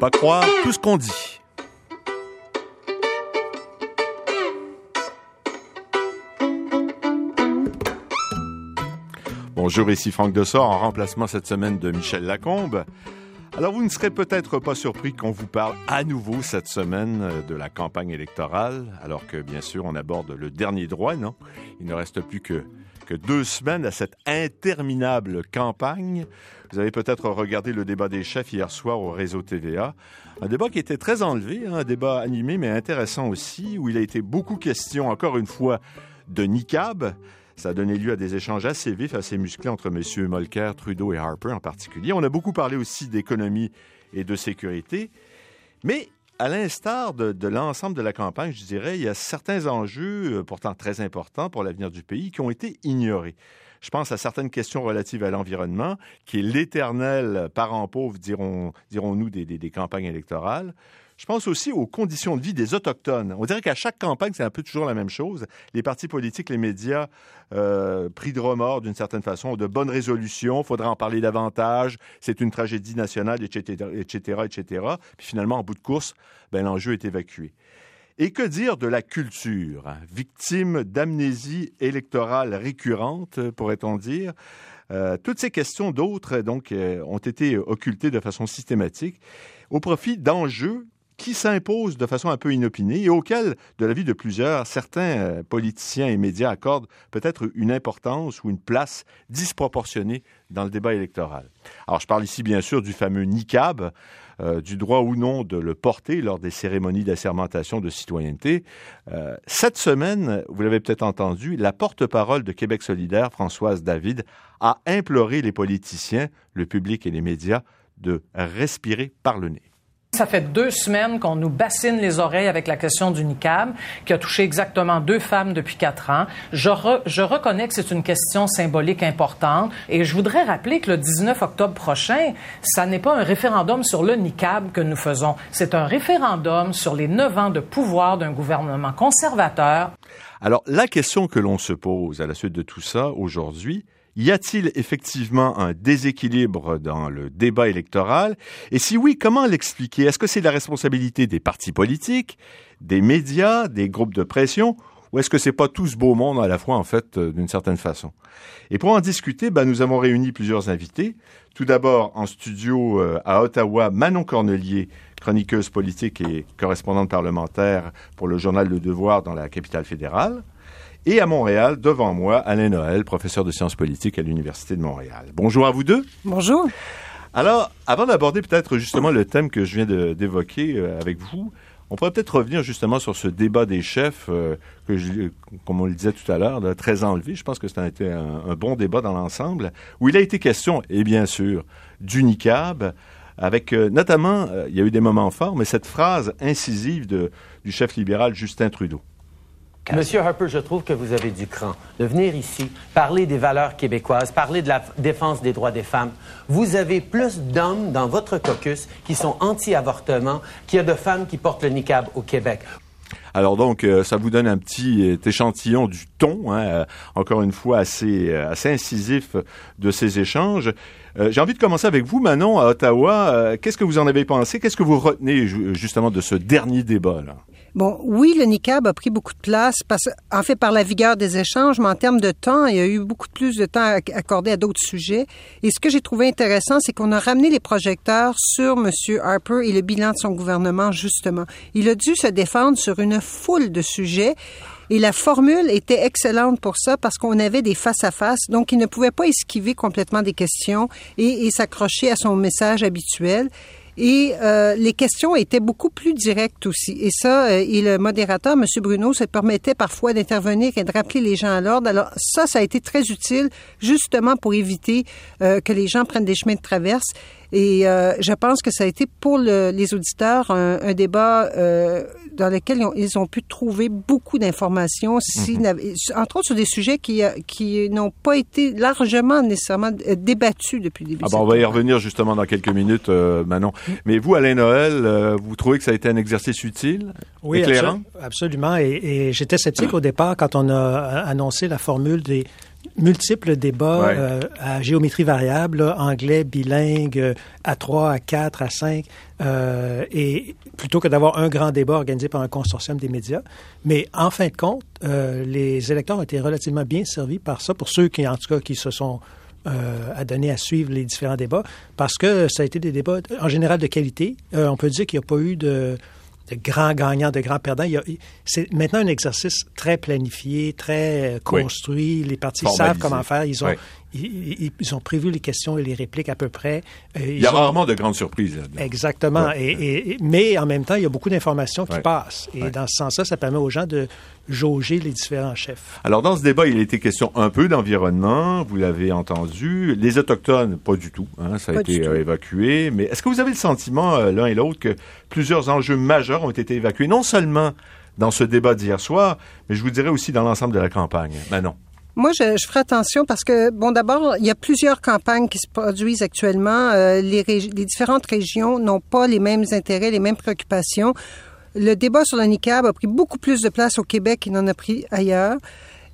Pas croire tout ce qu'on dit. Bonjour, ici Franck Dessort en remplacement cette semaine de Michel Lacombe. Alors, vous ne serez peut-être pas surpris qu'on vous parle à nouveau cette semaine de la campagne électorale, alors que, bien sûr, on aborde le dernier droit, non? Il ne reste plus que, deux semaines à cette interminable campagne. Vous avez peut-être regardé le débat des chefs hier soir au réseau TVA. Un débat qui était très enlevé, hein, un débat animé mais intéressant aussi, où il a été beaucoup question, encore une fois, de NICAB. Ça a donné lieu à des échanges assez vifs, assez musclés entre M. Molker, Trudeau et Harper en particulier. On a beaucoup parlé aussi d'économie et de sécurité. Mais à l'instar de, l'ensemble de la campagne, je dirais, il y a certains enjeux, euh, pourtant très importants pour l'avenir du pays, qui ont été ignorés. Je pense à certaines questions relatives à l'environnement, qui est l'éternel parent pauvre, dirons, dirons-nous, des campagnes électorales. Je pense aussi aux conditions de vie des Autochtones. On dirait qu'à chaque campagne, c'est un peu toujours la même chose. Les partis politiques, les médias, euh, pris de remords d'une certaine façon, ont de bonnes résolutions, il faudra en parler davantage, c'est une tragédie nationale, etc., etc., etc. Puis finalement, en bout de course, ben, l'enjeu est évacué. Et que dire de la culture, victime d'amnésie électorale récurrente, pourrait-on dire? Euh, toutes ces questions d'autres, donc, euh, ont été occultées de façon systématique au profit d'enjeux qui s'imposent de façon un peu inopinée et auxquels, de l'avis de plusieurs, certains euh, politiciens et médias accordent peut-être une importance ou une place disproportionnée dans le débat électoral. Alors, je parle ici bien sûr du fameux NICAB, euh, du droit ou non de le porter lors des cérémonies d'assermentation de citoyenneté. Euh, cette semaine, vous l'avez peut-être entendu, la porte-parole de Québec solidaire, Françoise David, a imploré les politiciens, le public et les médias de respirer par le nez. Ça fait deux semaines qu'on nous bassine les oreilles avec la question du niqab, qui a touché exactement deux femmes depuis quatre ans. Je, re, je reconnais que c'est une question symbolique importante et je voudrais rappeler que le 19 octobre prochain, ça n'est pas un référendum sur le niqab que nous faisons. C'est un référendum sur les neuf ans de pouvoir d'un gouvernement conservateur. Alors, la question que l'on se pose à la suite de tout ça aujourd'hui, y a-t-il effectivement un déséquilibre dans le débat électoral? Et si oui, comment l'expliquer? Est-ce que c'est la responsabilité des partis politiques, des médias, des groupes de pression? Ou est-ce que c'est pas tout ce beau monde à la fois, en fait, euh, d'une certaine façon? Et pour en discuter, ben, nous avons réuni plusieurs invités. Tout d'abord, en studio euh, à Ottawa, Manon Cornelier, chroniqueuse politique et correspondante parlementaire pour le journal Le Devoir dans la capitale fédérale. Et à Montréal, devant moi, Alain Noël, professeur de sciences politiques à l'Université de Montréal. Bonjour à vous deux. Bonjour. Alors, avant d'aborder peut-être justement le thème que je viens d'évoquer euh, avec vous, on pourrait peut-être revenir justement sur ce débat des chefs, euh, que je, comme on le disait tout à l'heure, très enlevé. Je pense que c'était un, un, bon débat dans l'ensemble, où il a été question, et bien sûr, du NICAB, avec euh, notamment, euh, il y a eu des moments forts, mais cette phrase incisive de, du chef libéral Justin Trudeau. Monsieur Harper, je trouve que vous avez du cran de venir ici, parler des valeurs québécoises, parler de la défense des droits des femmes. Vous avez plus d'hommes dans votre caucus qui sont anti-avortement qu'il y a de femmes qui portent le niqab au Québec. Alors donc, euh, ça vous donne un petit échantillon du ton, hein, euh, encore une fois assez, euh, assez incisif de ces échanges. Euh, J'ai envie de commencer avec vous, Manon, à Ottawa. Euh, Qu'est-ce que vous en avez pensé? Qu'est-ce que vous retenez justement de ce dernier débat? Là? Bon, oui, le NICAB a pris beaucoup de place, parce, en fait, par la vigueur des échanges, mais en termes de temps, il y a eu beaucoup plus de temps accordé à d'autres sujets. Et ce que j'ai trouvé intéressant, c'est qu'on a ramené les projecteurs sur M. Harper et le bilan de son gouvernement, justement. Il a dû se défendre sur une foule de sujets. Et la formule était excellente pour ça parce qu'on avait des face-à-face, donc il ne pouvait pas esquiver complètement des questions et s'accrocher à son message habituel. Et euh, les questions étaient beaucoup plus directes aussi. Et ça, euh, et le modérateur, M. Bruno, se permettait parfois d'intervenir et de rappeler les gens à l'ordre. Alors ça, ça a été très utile justement pour éviter euh, que les gens prennent des chemins de traverse. Et euh, je pense que ça a été pour le, les auditeurs un, un débat euh, dans lequel ils ont, ils ont, pu trouver beaucoup d'informations, si, mm-hmm. entre autres sur des sujets qui, qui n'ont pas été largement nécessairement débattus depuis le début. Ah bon, on va y revenir justement dans quelques minutes, euh, Manon. Mais vous, Alain Noël, euh, vous trouvez que ça a été un exercice utile, oui, éclairant? absolument. Et, et j'étais sceptique au départ quand on a annoncé la formule des multiples débats euh, à géométrie variable, anglais bilingue, à 3, à 4, à 5, euh, et plutôt que d'avoir un grand débat organisé par un consortium des médias. Mais en fin de compte, euh, les électeurs ont été relativement bien servis par ça, pour ceux qui, en tout cas, qui se sont euh, à donner à suivre les différents débats, parce que ça a été des débats en général de qualité. On peut dire qu'il n'y a pas eu de de grands gagnants, de grands perdants. C'est maintenant un exercice très planifié, très construit. Les partis savent comment faire. Ils ont, ils, ont prévu les questions et les répliques à peu près. Euh, il y a rarement de grandes surprises. Exactement. Et, mais en même temps, il y a beaucoup d'informations qui passent. Et dans ce sens-là, ça permet aux gens de jauger les différents chefs. Alors, dans ce débat, il a été question un peu d'environnement. Vous l'avez entendu. Les Autochtones, pas du tout. Hein, ça a été euh, évacué. Mais est-ce que vous avez le sentiment, euh, l'un et l'autre, que plusieurs enjeux majeurs ont été évacués, non seulement dans ce débat d'hier soir, mais je vous dirais aussi dans l'ensemble de la campagne? Ben non. Moi, je, je ferai attention parce que, bon, d'abord, il y a plusieurs campagnes qui se produisent actuellement. Euh, les, les différentes régions n'ont pas les mêmes intérêts, les mêmes préoccupations. Le débat sur le niqab a pris beaucoup plus de place au Québec qu'il n'en a pris ailleurs.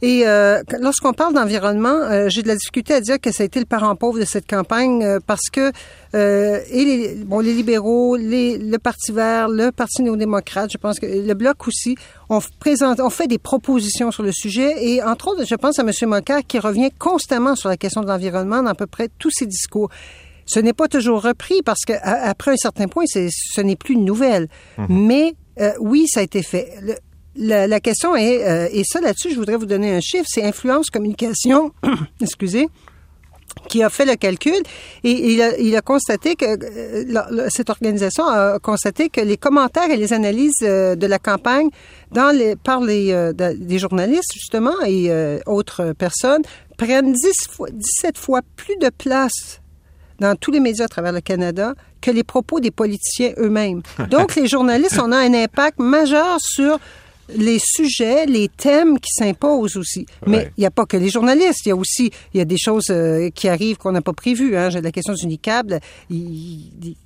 Et euh, lorsqu'on parle d'environnement, euh, j'ai de la difficulté à dire que ça a été le parent pauvre de cette campagne euh, parce que euh, et les, bon, les libéraux, les, le Parti vert, le Parti néo-démocrate, je pense que le Bloc aussi, ont, présente, ont fait des propositions sur le sujet et entre autres, je pense à M. Moka qui revient constamment sur la question de l'environnement dans à peu près tous ses discours. Ce n'est pas toujours repris parce qu'après un certain point, ce n'est plus une nouvelle. Mhm. Mais oui, ça a été fait. Le, la, la, question est, euh, et ça là-dessus, je voudrais vous donner un chiffre, c'est Influence Communication, excusez, qui a fait le calcul et il a, il a constaté que euh, cette organisation a constaté que les commentaires et les analyses euh, de la campagne dans les, par les des journalistes justement et autres personnes prennent 10 fois, 17 fois plus de place dans tous les médias à travers le Canada que les propos des politiciens eux-mêmes. Donc, les journalistes, on a un impact majeur sur les sujets, les thèmes qui s'imposent aussi. Mais il n'y a pas que les journalistes, il y a aussi il y a des choses euh, qui arrivent qu'on n'a pas prévues. Hein. La question du NICAB, il,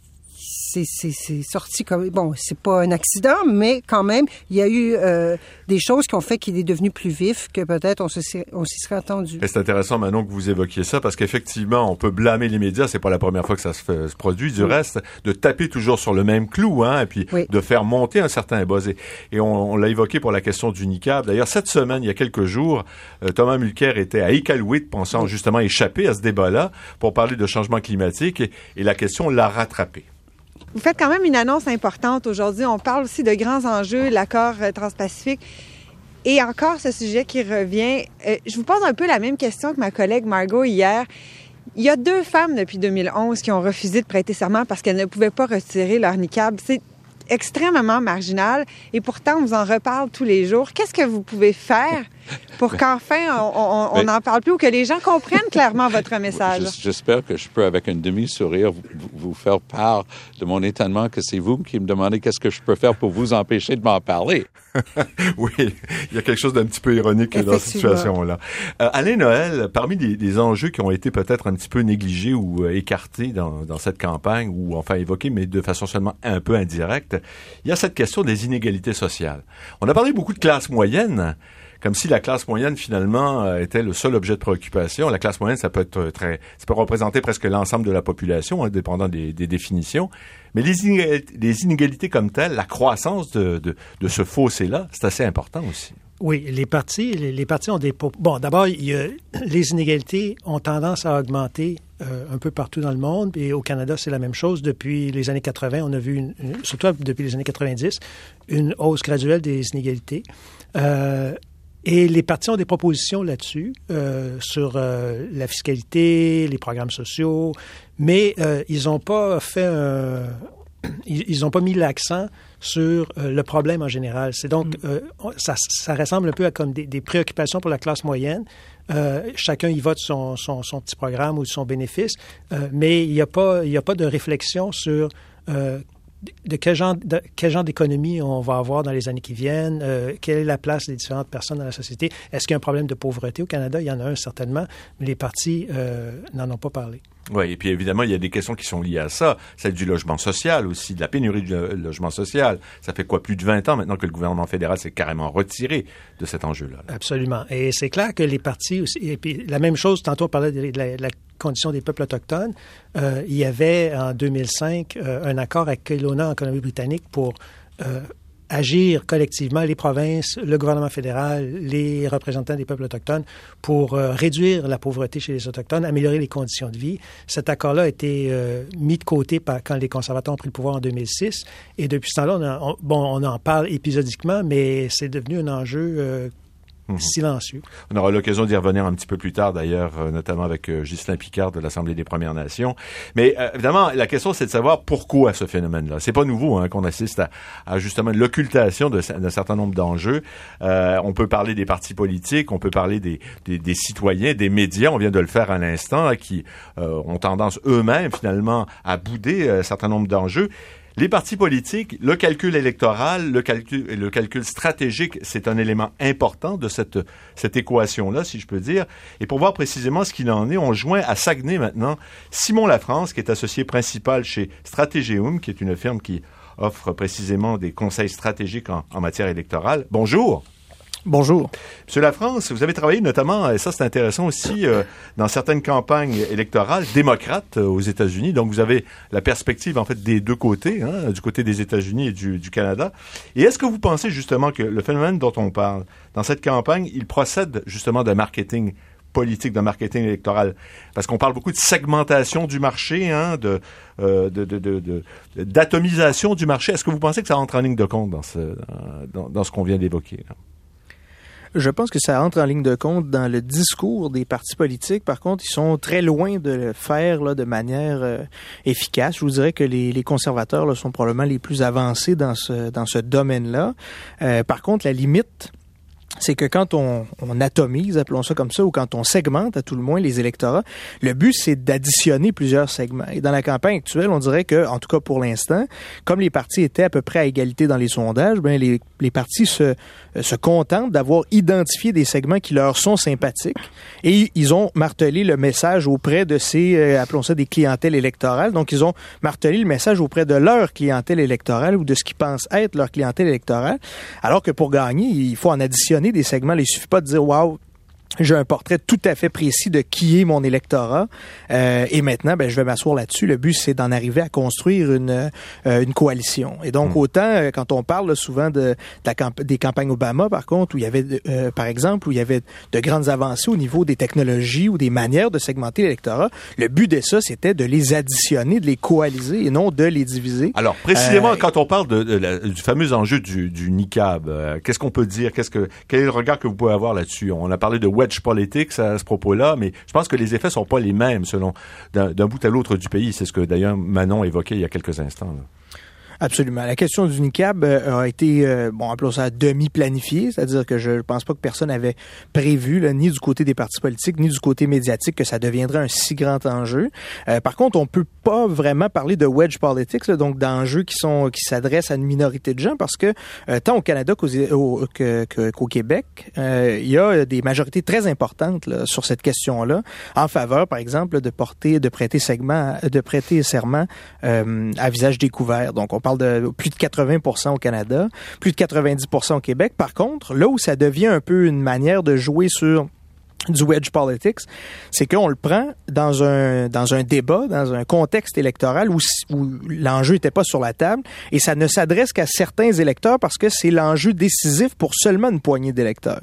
c'est sorti comme bon, c'est pas un accident, mais quand même, il y a eu euh, des choses qui ont fait qu'il est devenu plus vif que peut-être on s'y serait attendu. C'est intéressant maintenant que vous évoquiez ça parce qu'effectivement, on peut blâmer les médias. C'est pas la première fois que ça se, produit. Du reste, de taper toujours sur le même clou, hein, et puis de faire monter un certain buzz. Et on, l'a évoqué pour la question du niqab. D'ailleurs, cette semaine, il y a quelques jours, euh, Thomas Mulcair était à Iqaluit pensant justement échapper à ce débat-là pour parler de changement climatique et, et la question l'a rattrapé. Vous faites quand même une annonce importante aujourd'hui. On parle aussi de grands enjeux, l'accord euh, transpacifique. Et encore ce sujet qui revient. Euh, je vous pose un peu la même question que ma collègue Margot hier. Il y a deux femmes depuis 2011 qui ont refusé de prêter serment parce qu'elles ne pouvaient pas retirer leur niqab. C'est extrêmement marginal et pourtant on vous en reparle tous les jours. Qu'est-ce que vous pouvez faire pour ben, qu'enfin on n'en parle plus ou que les gens comprennent clairement votre message. J'espère que je peux, avec un demi-sourire, vous, faire part de mon étonnement que c'est vous qui me demandez qu'est-ce que je peux faire pour vous empêcher de m'en parler. oui, il y a quelque chose d'un petit peu ironique dans cette situation-là. Euh, Alain Noël, parmi des, enjeux qui ont été peut-être un petit peu négligés ou euh, écartés dans, dans cette campagne, ou enfin évoqués, mais de façon seulement un peu indirecte, il y a cette question des inégalités sociales. On a parlé beaucoup de classe moyenne, comme si la classe moyenne finalement euh, était le seul objet de préoccupation. La classe moyenne, ça peut être très, ça peut représenter presque l'ensemble de la population, hein, dépendant des, définitions. Mais les inégalités, comme telles, la croissance de, ce fossé-là, c'est assez important aussi. Oui, les partis, les, partis ont des bon. D'abord, les inégalités ont tendance à augmenter euh, un peu partout dans le monde et au Canada, c'est la même chose depuis les années 80. On a vu, surtout depuis les années 90, une hausse graduelle des inégalités. Euh, et les partis ont des propositions là-dessus, euh, sur euh, la fiscalité, les programmes sociaux, mais euh, ils n'ont pas fait un, ils n'ont pas mis l'accent sur euh, le problème en général. C'est donc, mm. euh, ça, ça, ressemble un peu à comme des, des préoccupations pour la classe moyenne. Euh, chacun y vote son, son, son, petit programme ou son bénéfice, mais il n'y a, pas, il a pas de réflexion sur de quel genre, quel genre d'économie on va avoir dans les années qui viennent, euh, quelle est la place des différentes personnes dans la société? Est-ce qu'il y a un problème de pauvreté au Canada? Il y en a un certainement, mais les partis euh, n'en ont pas parlé. Oui, et puis évidemment, il y a des questions qui sont liées à ça, celle du logement social aussi, de la pénurie du logement social. Ça fait quoi, plus de 20 ans maintenant que le gouvernement fédéral s'est carrément retiré de cet enjeu-là? Absolument. Et c'est clair que les partis aussi, et puis la même chose, tantôt on parlait de la, condition des peuples autochtones, euh, il y avait en 2005 euh, un accord avec Kelowna en Colombie-Britannique pour euh, agir collectivement, les provinces, le gouvernement fédéral, les représentants des peuples autochtones, pour euh, réduire la pauvreté chez les Autochtones, améliorer les conditions de vie. Cet accord-là a été euh, mis de côté par, quand les conservateurs ont pris le pouvoir en 2006. Et depuis ce temps-là, on, bon, on en parle épisodiquement, mais c'est devenu un enjeu euh, Mhm. silencieux. On aura l'occasion d'y revenir un petit peu plus tard, d'ailleurs, euh, notamment avec euh, Ghislain Picard de l'Assemblée des Premières Nations. Mais euh, évidemment, la question, c'est de savoir pourquoi ce phénomène-là. C'est pas nouveau hein, qu'on assiste à, à, justement l'occultation d'un certain nombre d'enjeux. on peut parler des partis politiques, on peut parler des, des, des citoyens, des médias. On vient de le faire à l'instant, qui ont tendance eux-mêmes finalement à bouder un certain nombre d'enjeux. Les partis politiques, le calcul électoral, le calcul, le calcul stratégique, c'est un élément important de cette, cette équation-là, si je peux dire. Et pour voir précisément ce qu'il en est, on joint à Saguenay maintenant Simon Lafrance, qui est associé principal chez Stratégium, qui est une firme qui offre précisément des conseils stratégiques en, en matière électorale. Bonjour. Bonjour. Monsieur Lafrance, vous avez travaillé notamment, et ça c'est intéressant aussi, euh, dans certaines campagnes électorales démocrates euh, aux États-Unis. Donc vous avez la perspective en fait des deux côtés, hein, du côté des États-Unis et du, Canada. Et est-ce que vous pensez justement que le phénomène dont on parle dans cette campagne, il procède justement d'un marketing politique, d'un marketing électoral, parce qu'on parle beaucoup de segmentation du marché, hein, de, euh, de, d'atomisation du marché. Est-ce que vous pensez que ça entre en ligne de compte dans ce, dans ce qu'on vient d'évoquer? Je pense que ça entre en ligne de compte dans le discours des partis politiques. Par contre, ils sont très loin de le faire là, de manière euh, efficace. Je vous dirais que les, conservateurs sont probablement les plus avancés dans ce, dans ce domaine-là. Euh, par contre, la limite c'est que quand on, on, atomise, appelons ça comme ça, ou quand on segmente à tout le moins les électorats, le but c'est d'additionner plusieurs segments. Et dans la campagne actuelle, on dirait que, en tout cas pour l'instant, comme les partis étaient à peu près à égalité dans les sondages, ben les, les partis se, se contentent d'avoir identifié des segments qui leur sont sympathiques et ils ont martelé le message auprès de ces, euh, appelons ça des clientèles électorales. Donc ils ont martelé le message auprès de leur clientèle électorale ou de ce qu'ils pensent être leur clientèle électorale. Alors que pour gagner, il faut en additionner des segments. Il suffit pas de dire, waouh, j'ai un portrait tout à fait précis de qui est mon électorat. Euh, et maintenant, ben, je vais m'asseoir là-dessus. Le but, c'est d'en arriver à construire une, euh, une coalition. Et donc, hmm. autant euh, quand on parle souvent de, la des campagnes Obama, par contre, où il y avait, euh, par exemple, où il y avait de grandes avancées au niveau des technologies ou des manières de segmenter l'électorat, le but de ça, c'était de les additionner, de les coaliser et non de les diviser. Alors, précisément, quand on parle de, du fameux enjeu du, du NICAB, qu'est-ce qu'on peut dire? Qu'est-ce que, quel est le regard que vous pouvez avoir là-dessus? On a parlé de wedge politique à ce propos-là, mais je pense que les effets sont pas les mêmes selon d'un bout à l'autre du pays. C'est ce que d'ailleurs Manon évoquait il y a quelques instants. Absolument. La question du NICAB euh, a été, euh, bon, appelons ça demi-planifiée, c'est-à-dire que je ne pense pas que personne avait prévu, là, ni du côté des partis politiques, ni du côté médiatique, que ça deviendrait un si grand enjeu. Euh, par contre, on peut pas vraiment parler de wedge politics, là, donc d'enjeux qui sont qui s'adressent à une minorité de gens, parce que tant au Canada qu'au Québec, il y a des majorités très importantes là, sur cette question-là, en faveur, par exemple, de porter, de prêter segment, de prêter serment à visage découvert. Donc, on parle de plus de 80 au Canada, plus de 90 au Québec. Par contre, là où ça devient un peu une manière de jouer sur du wedge politics, c'est qu'on le prend dans un dans un débat, dans un contexte électoral où, l'enjeu n'était pas sur la table et ça ne s'adresse qu'à certains électeurs parce que c'est l'enjeu décisif pour seulement une poignée d'électeurs.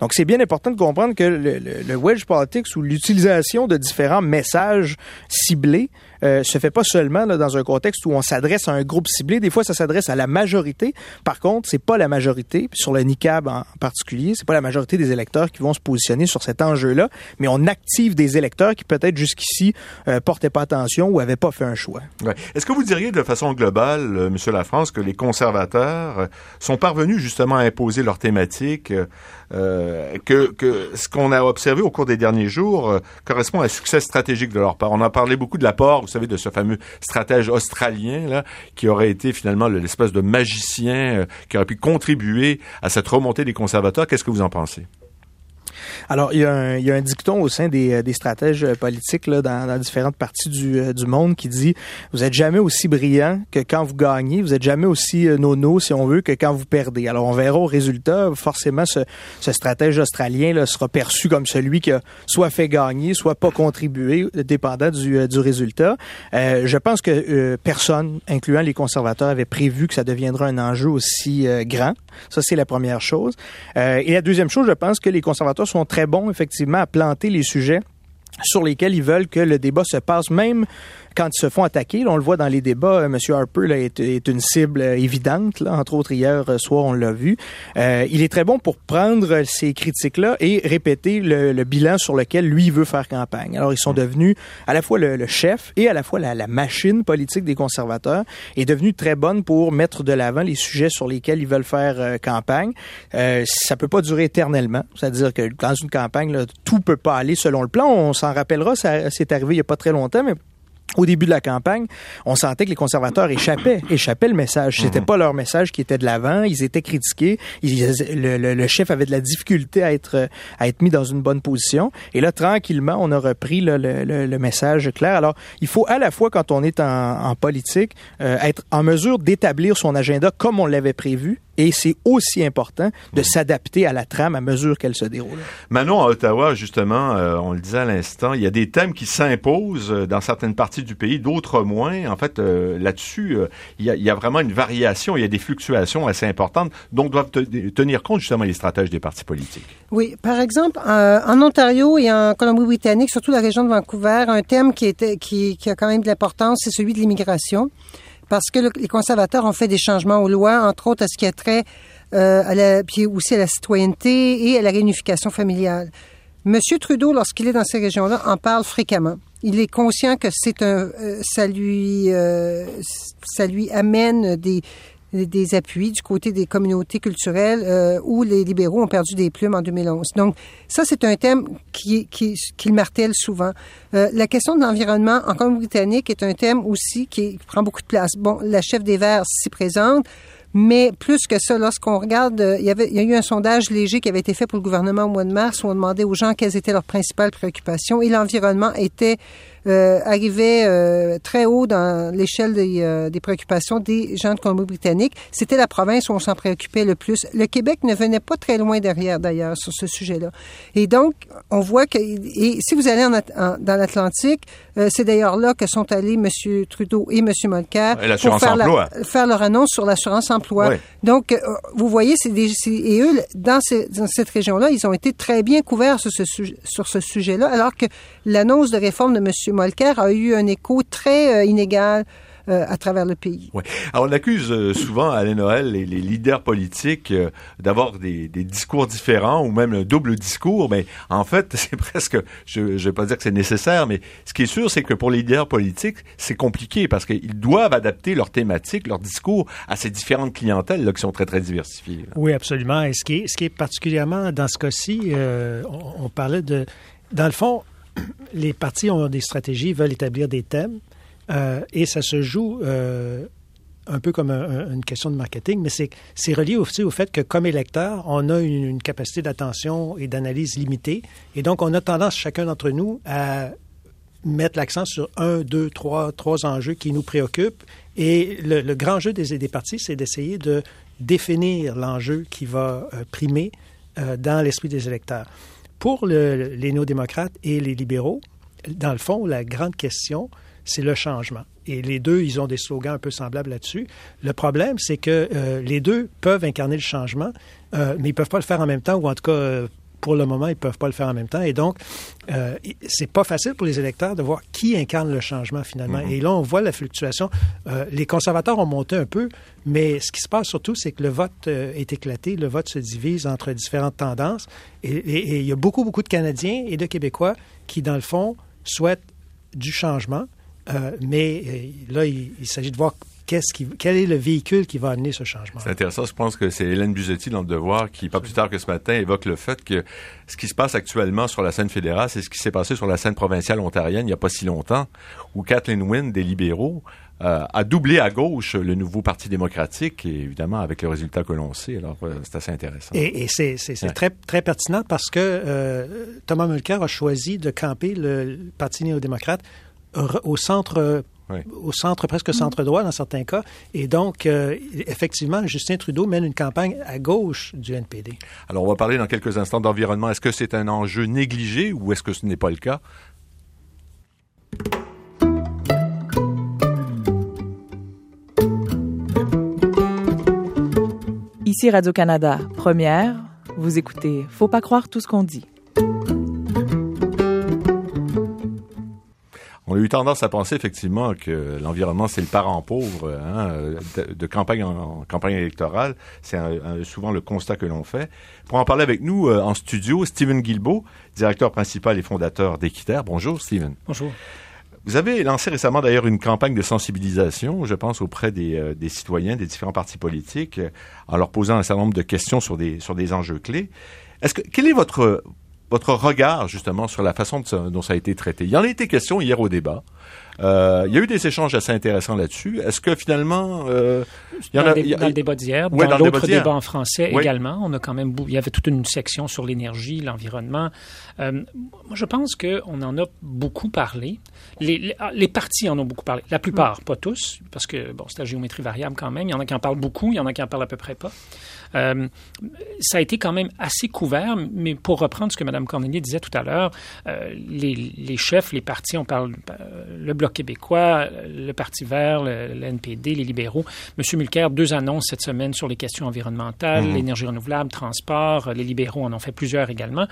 Donc c'est bien important de comprendre que le wedge politics ou l'utilisation de différents messages ciblés euh, se fait pas seulement dans un contexte où on s'adresse à un groupe ciblé. Des fois, ça s'adresse à la majorité. Par contre, c'est pas la majorité, sur le NICAB en particulier, c'est pas la majorité des électeurs qui vont se positionner sur cet enjeu-là, mais on active des électeurs qui peut-être jusqu'ici euh, portaient pas attention ou avaient pas fait un choix. Est-ce que vous diriez de façon globale, euh, Monsieur Lafrance, que les conservateurs euh, sont parvenus justement à imposer leur thématique, euh, que, que ce qu'on a observé au cours des derniers jours correspond à un succès stratégique de leur part. On a parlé beaucoup de l'apport, vous savez, de ce fameux stratège australien là, qui aurait été finalement l'espèce de magicien qui aurait pu contribuer à cette remontée des conservateurs. Qu'est-ce que vous en pensez? Alors, il y, a un, il y a un dicton au sein des, des stratèges politiques là, dans, dans différentes parties du, du monde qui dit vous êtes jamais aussi brillant que quand vous gagnez, vous êtes jamais aussi nono, si on veut, que quand vous perdez. Alors, on verra au résultat, forcément, ce, ce stratège australien là, sera perçu comme celui qui a soit fait gagner, soit pas contribué, dépendant du, du résultat. Euh, je pense que euh, personne, incluant les conservateurs, avait prévu que ça deviendra un enjeu aussi euh, grand. Ça, c'est la première chose. Euh, et la deuxième chose, je pense que les conservateurs très bons, effectivement, à planter les sujets sur lesquels ils veulent que le débat se passe, même quand ils se font attaquer. Là, on le voit dans les débats, euh, M. Harper là, est, une cible euh, évidente. Là, entre autres, hier euh, soir, on l'a vu. Euh, il est très bon pour prendre ces critiques-là et répéter le, le, bilan sur lequel lui veut faire campagne. Alors, ils sont devenus à la fois le, le chef et à la fois la, la, machine politique des conservateurs est devenue très bonne pour mettre de l'avant les sujets sur lesquels ils veulent faire campagne. Euh, ça peut pas durer éternellement. C'est-à-dire que dans une campagne, là, tout peut pas aller selon le plan. On s'en rappellera, ça c'est arrivé il y a pas très longtemps, mais au début de la campagne, on sentait que les conservateurs échappaient, échappaient le message. C'était mmh. pas leur message qui était de l'avant. Ils étaient critiqués. Ils, le, le, le, chef avait de la difficulté à être à être mis dans une bonne position. Et là, tranquillement, on a repris là, le, le, message clair. Alors, il faut à la fois, quand on est en, en politique, euh, être en mesure d'établir son agenda comme on l'avait prévu, et c'est aussi important de s'adapter à la trame à mesure qu'elle se déroule. Manon, à Ottawa, justement, euh, on le disait à l'instant, il y a des thèmes qui s'imposent dans certaines parties du pays, d'autres moins. En fait, euh, là-dessus, euh, il, y a vraiment une variation, il y a des fluctuations assez importantes, dont doivent te tenir compte justement les stratèges des partis politiques. Oui, par exemple, en Ontario et en Colombie-Britannique, surtout la région de Vancouver, un thème qui, était, qui, qui a quand même de l'importance, c'est celui de l'immigration parce que le, les conservateurs ont fait des changements aux lois, entre autres à ce qui a trait euh, à la, puis aussi à la citoyenneté et à la réunification familiale. Monsieur Trudeau, lorsqu'il est dans ces régions-là, en parle fréquemment. Il est conscient que c'est un, euh, ça lui, euh, ça lui amène des, des appuis du côté des communautés culturelles euh, où les libéraux ont perdu des plumes en 2011. Donc, ça, c'est un thème qui, qui, qui le martèle souvent. Euh, la question de l'environnement en Colombie-Britannique est un thème aussi qui prend beaucoup de place. Bon, la chef des Verts s'y présente, mais plus que ça, lorsqu'on regarde, euh, il y, avait, il y a eu un sondage léger qui avait été fait pour le gouvernement au mois de mars où on demandait aux gens quelles étaient leurs principales préoccupations et l'environnement était euh, arrivait euh, très haut dans l'échelle des, euh, des, préoccupations des gens de Colombie-Britannique. C'était la province où on s'en préoccupait le plus. Le Québec ne venait pas très loin derrière, d'ailleurs, sur ce sujet-là. Et donc, on voit que, et si vous allez en, en, dans l'Atlantique, euh, c'est d'ailleurs là que sont allés M. Trudeau et M. Mulcair pour faire, la, faire, leur annonce sur l'assurance emploi. Oui. Donc, euh, vous voyez, c'est des, et eux, dans, ces, dans cette région-là, ils ont été très bien couverts sur ce, sur ce sujet-là, alors que l'annonce de réforme de M. Molker a eu un écho très euh, inégal euh, à travers le pays. Oui. Alors, on accuse euh, souvent, Alain Noël, les, les leaders politiques euh, d'avoir des, des, discours différents ou même un double discours, mais en fait, c'est presque, je ne vais pas dire que c'est nécessaire, mais ce qui est sûr, c'est que pour les leaders politiques, c'est compliqué parce qu'ils doivent adapter leur thématique, leur discours à ces différentes clientèles là, qui sont très, très diversifiées. Là. Oui, absolument. Et ce qui est, ce qui est particulièrement dans ce cas-ci, euh, on, on parlait de... Dans le fond, les partis ont des stratégies, veulent établir des thèmes, euh, et ça se joue euh, un peu comme un, une question de marketing, mais c'est relié aussi au fait que comme électeur, on a une, capacité d'attention et d'analyse limitée. Et donc, on a tendance, chacun d'entre nous, à mettre l'accent sur un, deux, trois, trois enjeux qui nous préoccupent. Et le, grand jeu des, des partis, c'est d'essayer de définir l'enjeu qui va euh, primer dans l'esprit des électeurs. Pour le, les néo-démocrates et les libéraux, dans le fond, la grande question, c'est le changement. Et les deux, ils ont des slogans un peu semblables là-dessus. Le problème, c'est que euh, les deux peuvent incarner le changement, euh, mais ils peuvent pas le faire en même temps, ou en tout cas, euh, pour le moment, ils peuvent pas le faire en même temps. Et donc, euh, c'est pas facile pour les électeurs de voir qui incarne le changement finalement. Mm -hmm. Et là, on voit la fluctuation. Euh, les conservateurs ont monté un peu, mais ce qui se passe surtout, c'est que le vote euh, est éclaté, le vote se divise entre différentes tendances. Et, et, et il y a beaucoup, beaucoup de Canadiens et de Québécois qui, dans le fond, souhaitent du changement, euh, mais là, il, il s'agit de voir qu'est-ce qui, quel est le véhicule qui va amener ce changement. C'est intéressant. Je pense que c'est Hélène Buzetti dans le Devoir qui, pas plus tard que ce matin, évoque le fait que ce qui se passe actuellement sur la scène fédérale, c'est ce qui s'est passé sur la scène provinciale ontarienne il n'y a pas si longtemps, où Kathleen Wynne des libéraux euh, a doublé à gauche le nouveau Parti démocratique, et évidemment avec le résultat que l'on sait. Alors, euh, c'est assez intéressant. Et, et c'est très, très pertinent parce que euh, Thomas Mulcair a choisi de camper le Parti néo-démocrate au centre oui. au centre, presque centre droit dans certains cas. Et donc, euh, effectivement, Justin Trudeau mène une campagne à gauche du NPD. Alors, on va parler dans quelques instants d'environnement. Est-ce que c'est un enjeu négligé ou est-ce que ce n'est pas le cas? Ici Radio-Canada, première, vous écoutez Faut pas croire tout ce qu'on dit. On a eu tendance à penser effectivement que l'environnement c'est le parent pauvre hein, de, campagne en, campagne électorale. C'est souvent le constat que l'on fait. Pour en parler avec nous euh, en studio, Stephen Guilbeault, directeur principal et fondateur d'Équiterre. Bonjour Stephen. Bonjour. Vous avez lancé récemment d'ailleurs une campagne de sensibilisation, je pense, auprès des, euh, des, citoyens des différents partis politiques, en leur posant un certain nombre de questions sur des, sur des enjeux clés. Est-ce que quel est votre votre regard justement sur la façon dont ça a été traité. Il y en a été question hier au débat. Euh, il y a eu des échanges assez intéressants là-dessus. Est-ce que finalement, euh, il y en dans, a, le, dans le débat d'hier, dans, dans l'autre débat, en français également, on a quand même, il y avait toute une section sur l'énergie, l'environnement. Euh, moi, je pense qu'on en a beaucoup parlé. Les, les, ah, les, partis en ont beaucoup parlé. La plupart, pas tous, parce que bon, c'est la géométrie variable quand même. Il y en a qui en parlent beaucoup, il y en a qui en parlent à peu près pas. Euh, ça a été quand même assez couvert, mais pour reprendre ce que Mme Cornelier disait tout à l'heure, euh, les, les, chefs, les partis, on parle le Bloc québécois, le Parti vert, le, le, NPD, les libéraux. M. Mulcair, deux annonces cette semaine sur les questions environnementales, mmh. l'énergie renouvelable, transport. Les libéraux en ont fait plusieurs également.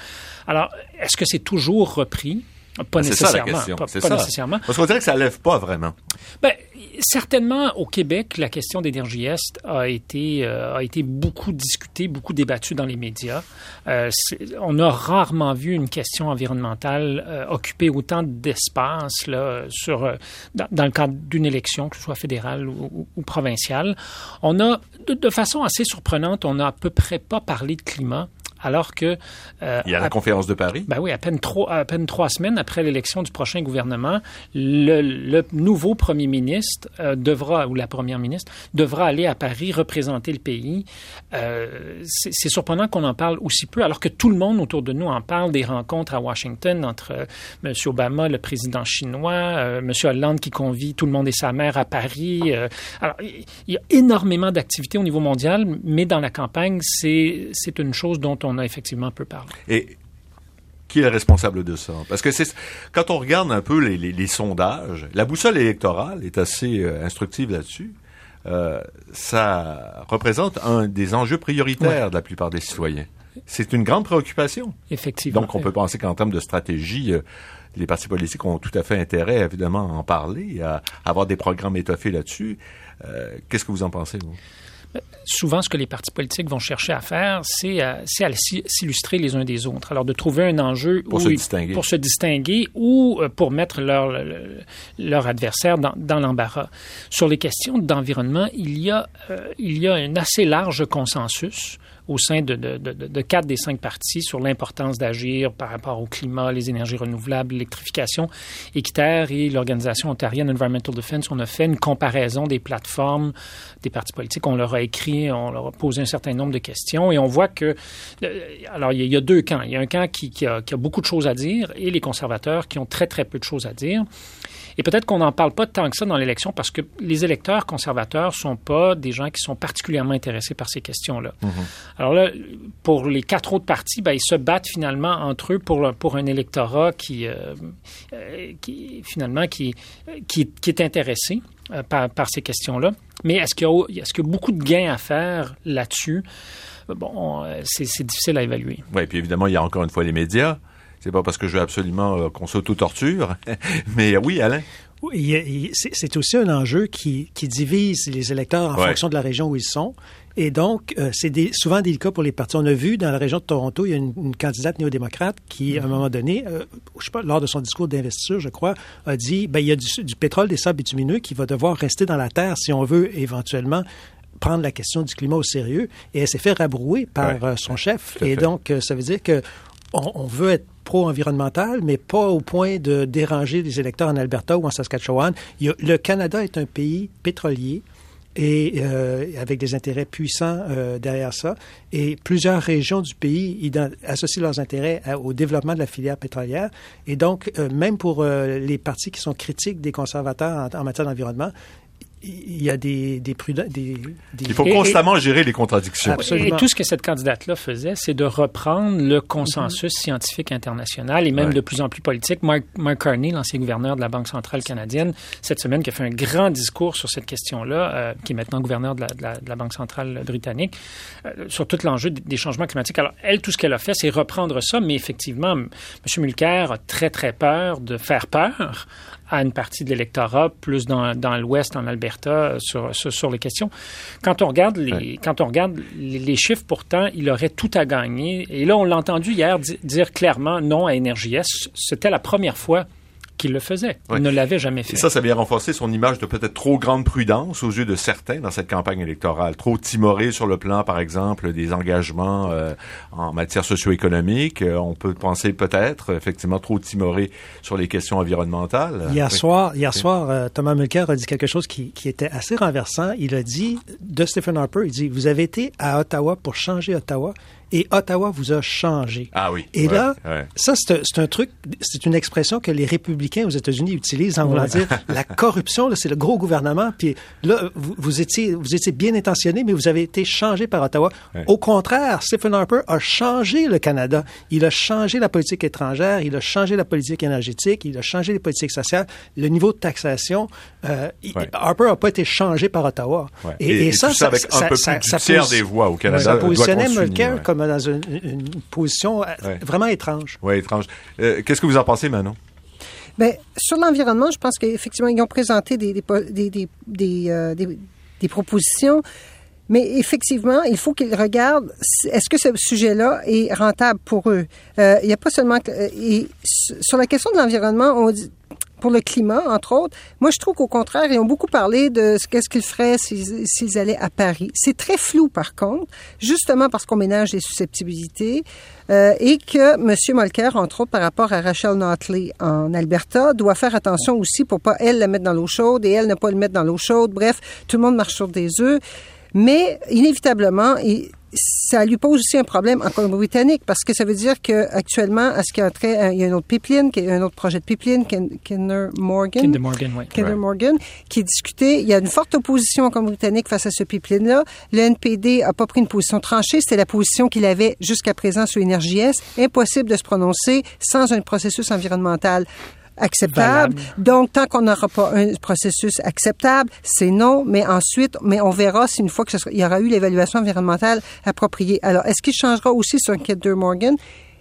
Alors, est-ce que c'est toujours repris? Pas nécessairement. Ça, pas, pas nécessairement. Parce qu'on dirait que ça lève pas vraiment. Ben, certainement, au Québec, la question d'énergie Est a été, euh, beaucoup discutée, beaucoup débattue dans les médias. Euh, on a rarement vu une question environnementale euh, occuper autant d'espace dans, le cadre d'une élection, que ce soit fédérale ou provinciale. On a, de, de, façon assez surprenante, on n'a à peu près pas parlé de climat alors que... Euh, Il y a la à, conférence de Paris. Ben oui, à peine, trois, à peine trois semaines après l'élection du prochain gouvernement, le, le nouveau premier ministre euh, devra, ou la première ministre, devra aller à Paris représenter le pays. Euh, c'est surprenant qu'on en parle aussi peu, alors que tout le monde autour de nous en parle des rencontres à Washington entre euh, M. Obama, le président chinois, M. Hollande qui convie tout le monde et sa mère à Paris. alors, il y a énormément d'activités au niveau mondial, mais dans la campagne, c'est une chose dont on on a effectivement peu parlé. Et qui est responsable de ça? Parce que c'est quand on regarde un peu les, les, les, sondages, la boussole électorale est assez euh, instructive là-dessus. Euh, ça représente un des enjeux prioritaires ouais. de la plupart des citoyens. C'est une grande préoccupation. Effectivement. Donc, on peut penser qu'en termes de stratégie, euh, les partis politiques ont tout à fait intérêt, évidemment, à en parler, à avoir des programmes étoffés là-dessus. Qu'est-ce que vous en pensez, vous? Souvent, ce que les partis politiques vont chercher à faire, c'est à, à s'illustrer les uns des autres. Alors, de trouver un enjeu pour, où, se, distinguer. pour se distinguer ou euh, pour mettre leur, leur adversaire dans, dans l'embarras. Sur les questions d'environnement, il, y a, euh, il y a un assez large consensus au sein de, quatre des cinq partis sur l'importance d'agir par rapport au climat, les énergies renouvelables, l'électrification. Équiterre et l'organisation ontarienne Environmental Defense, on a fait une comparaison des plateformes des partis politiques. On leur a écrit, on leur a posé un certain nombre de questions et on voit que, euh, alors il y, a deux camps. Il y a un camp qui a beaucoup de choses à dire et les conservateurs qui ont très très peu de choses à dire. Et peut-être qu'on n'en parle pas tant que ça dans l'élection parce que les électeurs conservateurs sont pas des gens qui sont particulièrement intéressés par ces questions-là. Mm-hmm. Alors là, pour les quatre autres partis, ben, ils se battent finalement entre eux pour, pour un électorat qui, euh, qui finalement, qui, qui, qui est intéressé euh, par, par, ces questions-là. Mais est-ce qu'il y, est qu'il y a beaucoup de gains à faire là-dessus? Bon, c'est difficile à évaluer. Oui, puis évidemment, il y a encore une fois les médias C'est pas parce que je veux absolument euh, qu'on s'auto-torture, mais oui, Alain. Oui, c'est aussi un enjeu qui, qui, divise les électeurs en fonction de la région où ils sont. Et donc, euh, c'est souvent délicat pour les partis. On a vu dans la région de Toronto, il y a une, candidate néo-démocrate qui, à un moment donné, euh, je sais pas, lors de son discours d'investiture, je crois, a dit, ben, il y a du, du pétrole, des sables bitumineux qui va devoir rester dans la terre si on veut éventuellement prendre la question du climat au sérieux. Et elle s'est fait rabrouer par son chef. Et donc, ça veut dire que on, veut être pro-environnemental, mais pas au point de déranger les électeurs en Alberta ou en Saskatchewan. le Canada est un pays pétrolier et euh, avec des intérêts puissants derrière ça. Et plusieurs régions du pays associent leurs intérêts au développement de la filière pétrolière. Et donc, même pour les partis qui sont critiques des conservateurs en matière d'environnement, il y a des, des prudents. Des, Il faut constamment gérer les contradictions. Absolument. Et tout ce que cette candidate-là faisait, c'est de reprendre le consensus scientifique international et même de plus en plus politique. Mark, Mark Carney, l'ancien gouverneur de la Banque centrale canadienne, cette semaine, qui a fait un grand discours sur cette question-là, euh, qui est maintenant gouverneur de la, de la, Banque centrale britannique, euh, sur tout l'enjeu des changements climatiques. Alors, elle, tout ce qu'elle a fait, c'est reprendre ça, mais effectivement, M. Mulcair a très, très peur de faire peur à une partie de l'électorat, plus dans, dans l'Ouest, en Alberta, sur, sur, les questions. Quand on regarde les, quand on regarde les, chiffres, pourtant, il aurait tout à gagner. Et là, on l'a entendu hier dire clairement non à NRJS. C'était la première fois qu'il le faisait. Il ne l'avait jamais fait. Et ça, ça vient renforcer son image de peut-être trop grande prudence aux yeux de certains dans cette campagne électorale. Trop timoré sur le plan, par exemple, des engagements euh, en matière socio-économique. Euh, on peut penser peut-être, effectivement, trop timoré sur les questions environnementales. Hier soir, hier soir euh, Thomas Mulcair a dit quelque chose qui, qui était assez renversant. Il a dit, de Stephen Harper, il dit, vous avez été à Ottawa pour changer Ottawa et Ottawa vous a changé. Ah oui. Et là, ça, c'est un, truc, c'est une expression que les républicains aux États-Unis utilisent en voulant dire la corruption, c'est le gros gouvernement. Puis là, vous, étiez, vous étiez bien intentionné, mais vous avez été changé par Ottawa. Au contraire, Stephen Harper a changé le Canada. Il a changé la politique étrangère, il a changé la politique énergétique, il a changé les politiques sociales, le niveau de taxation. Euh, Harper n'a pas été changé par Ottawa. Et, ça, ça, avec un peu plus du tiers des voix au Canada. Ça positionnait Mulcair comme dans une, position euh, vraiment étrange. Oui, étrange. Euh, qu'est-ce que vous en pensez, Manon? Bien, sur l'environnement, je pense qu'effectivement, ils ont présenté des, des, des, euh, des propositions. Mais effectivement, il faut qu'ils regardent est-ce que ce sujet-là est rentable pour eux? il n'y a pas seulement et sur la question de l'environnement, on dit pour le climat, entre autres. Moi, je trouve qu'au contraire, ils ont beaucoup parlé de ce qu'est-ce qu'ils feraient s'ils allaient à Paris. C'est très flou, par contre, justement parce qu'on ménage les susceptibilités euh, et que M. Molker, entre autres, par rapport à Rachel Notley en Alberta, doit faire attention aussi pour pas elle la mettre dans l'eau chaude et elle ne pas le mettre dans l'eau chaude. Bref, tout le monde marche sur des œufs. Mais inévitablement, ça lui pose aussi un problème en Colombie-Britannique parce que ça veut dire qu'actuellement, à ce qu'il y a un, il y a un autre pipeline, qui un autre projet de pipeline, Kinder Morgan. Kinder Morgan, oui. Kinder Morgan, qui est discuté. Il y a une forte opposition en Colombie-Britannique face à ce pipeline-là. Le NPD a pas pris une position tranchée. C'était la position qu'il avait jusqu'à présent sur S. Impossible de se prononcer sans un processus environnemental acceptable. Donc, tant qu'on n'aura pas un processus acceptable, c'est non. Mais ensuite, mais on verra si une fois qu'il y aura eu l'évaluation environnementale appropriée. Alors, est-ce qu'il changera aussi sur Kinder Morgan?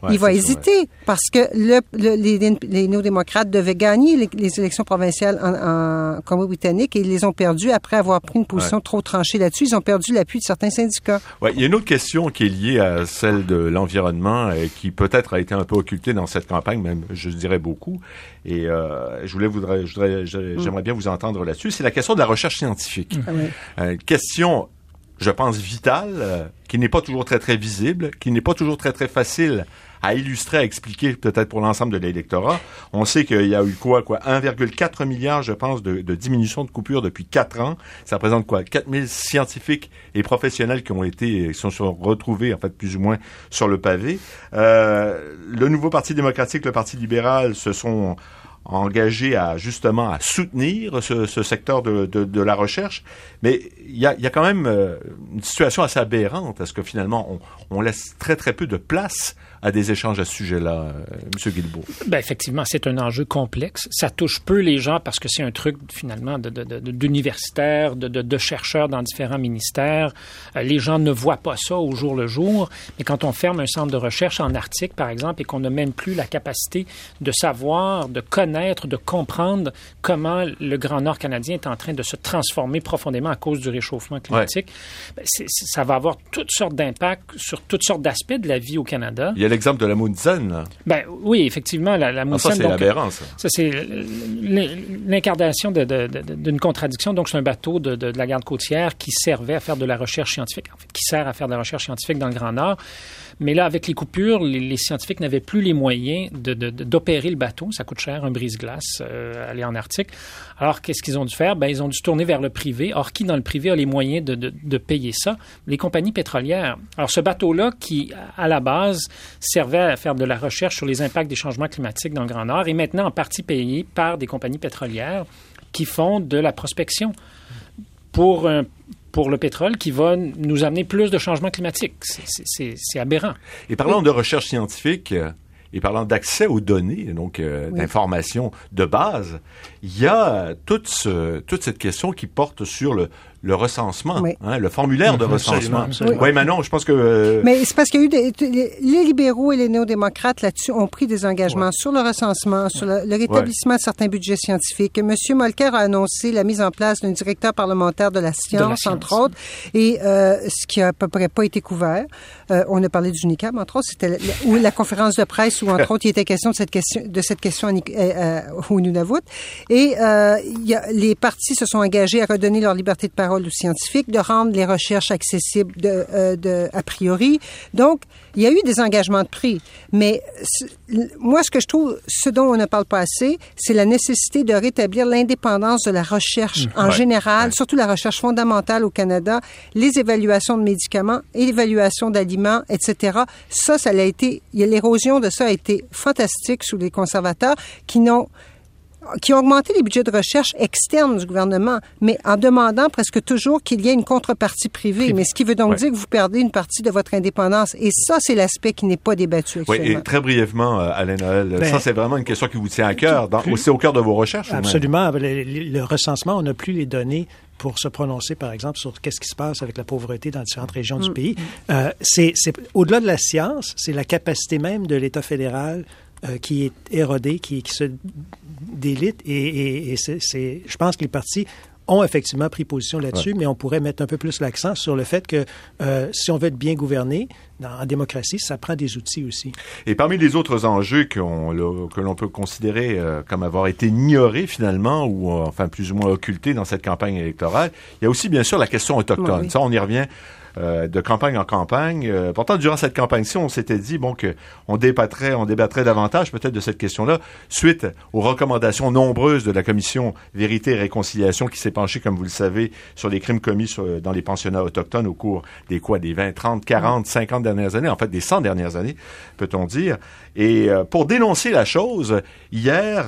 Il va hésiter parce que le, les, les néo-démocrates devaient gagner les, élections provinciales en, en Colombie-Britannique et ils les ont perdues après avoir pris une position trop tranchée là-dessus. Ils ont perdu l'appui de certains syndicats. Ouais, il y a une autre question qui est liée à celle de l'environnement et qui peut-être a été un peu occultée dans cette campagne, même je dirais beaucoup. Et euh, je voulais, voudrais, j'aimerais bien vous entendre là-dessus. C'est la question de la recherche scientifique. Ah euh, question je pense, vitale, euh, qui n'est pas toujours très, très visible, qui n'est pas toujours très, très facile à illustrer, à expliquer peut-être pour l'ensemble de l'électorat. On sait qu'il y a eu quoi, quoi, 1,4 milliard, je pense, de, de, diminution de coupures depuis quatre ans. Ça représente quoi, 4000 scientifiques et professionnels qui ont été, qui sont retrouvés, en fait, plus ou moins sur le pavé. Euh, le nouveau Parti démocratique, le Parti libéral se sont engagés à justement à soutenir ce, ce secteur de, de, de, la recherche, mais il y a, y a, quand même euh, une situation assez aberrante parce que finalement on, on laisse très très peu de place à des échanges à ce sujet-là, euh, M. Guilbeault? Ben, effectivement, c'est un enjeu complexe. Ça touche peu les gens parce que c'est un truc, finalement, d'universitaires, de, de, de, chercheurs dans différents ministères. Euh, les gens ne voient pas ça au jour le jour. Mais quand on ferme un centre de recherche en Arctique, par exemple, et qu'on n'a même plus la capacité de savoir, de connaître, de comprendre comment le Grand Nord canadien est en train de se transformer profondément à cause du réchauffement climatique, ben, ça va avoir toutes sortes d'impacts sur toutes sortes d'aspects de la vie au Canada. Il y a l'exemple de la Munzen. Ben, oui, effectivement, la, la ah, ça, c'est aberrant, ça. Ça, c'est l'incarnation d'une contradiction. Donc, c'est un bateau de, la garde côtière qui servait à faire de la recherche scientifique, en fait, qui sert à faire de la recherche scientifique dans le Grand Nord. Mais là, avec les coupures, les, scientifiques n'avaient plus les moyens d'opérer le bateau. Ça coûte cher, un brise-glace, euh, aller en Arctique. Alors, qu'est-ce qu'ils ont dû faire? Ben, ils ont dû se tourner vers le privé. Or, qui dans le privé a les moyens de, de payer ça? Les compagnies pétrolières. Alors, ce bateau-là, qui, à la base, servait à faire de la recherche sur les impacts des changements climatiques dans le Grand Nord, est maintenant en partie payé par des compagnies pétrolières qui font de la prospection pour un pour le pétrole qui va nous amener plus de changements climatiques. C'est aberrant. Et parlant de recherche scientifique, euh, et parlant d'accès aux données, donc euh, d'informations de base, il y a toute, ce, toute cette question qui porte sur le, le recensement, hein, le formulaire de recensement. Oui, Manon, je pense que... Euh, Mais c'est parce qu'il y a eu des, les libéraux et les néo-démocrates là-dessus ont pris des engagements sur le recensement, sur le, rétablissement de certains budgets scientifiques. Monsieur Molker a annoncé la mise en place d'un directeur parlementaire de la science, entre autres, et euh, ce qui a à peu près pas été couvert. Euh, on a parlé du UNICAM, entre autres, c'était la conférence de presse où, entre autres, il était question de cette question, de cette question euh, au Nunavut. Et euh, y a, les partis se sont engagés à redonner leur liberté de parole aux scientifiques, de rendre les recherches accessibles de, euh, de, a priori. Donc, il y a eu des engagements de prix. Mais moi, ce que je trouve, ce dont on ne parle pas assez, c'est la nécessité de rétablir l'indépendance de la recherche mmh. en général, surtout la recherche fondamentale au Canada, les évaluations de médicaments et l'évaluation d'aliments, etc. Ça, ça a été, l'érosion de ça a été fantastique sous les conservateurs qui n'ont qui ont augmenté les budgets de recherche externes du gouvernement, mais en demandant presque toujours qu'il y ait une contrepartie privée. Mais ce qui veut donc dire que vous perdez une partie de votre indépendance. Et ça, c'est l'aspect qui n'est pas débattu actuellement. Oui, et très brièvement, euh, Alain Noël, ben, ça, c'est vraiment une question qui vous tient à cœur, aussi au cœur de vos recherches. Absolument. Le, recensement, on n'a plus les données pour se prononcer, par exemple, sur qu'est-ce qui se passe avec la pauvreté dans différentes régions du mm. pays. Euh, c'est au-delà de la science, c'est la capacité même de l'État fédéral euh, qui est érodée, qui, qui se délite. Et, et, c'est, je pense que les partis ont effectivement pris position là-dessus, mais on pourrait mettre un peu plus l'accent sur le fait que euh, si on veut être bien gouverné, en démocratie, ça prend des outils aussi. Et parmi les autres enjeux que l'on peut considérer euh, comme avoir été ignorés finalement, ou enfin plus ou moins occultés dans cette campagne électorale, il y a aussi bien sûr la question autochtone. Ça, on y revient euh, de campagne en campagne. Euh, pourtant, durant cette campagne-ci, on s'était dit bon que on débattrait, on débattrait davantage peut-être de cette question-là suite aux recommandations nombreuses de la commission Vérité et Réconciliation qui s'est penchée, comme vous le savez, sur les crimes commis dans les pensionnats autochtones au cours des quoi, des 20, 30, 40, 50 dernières années, en fait des 100 dernières années, peut-on dire. Et euh, pour dénoncer la chose, hier,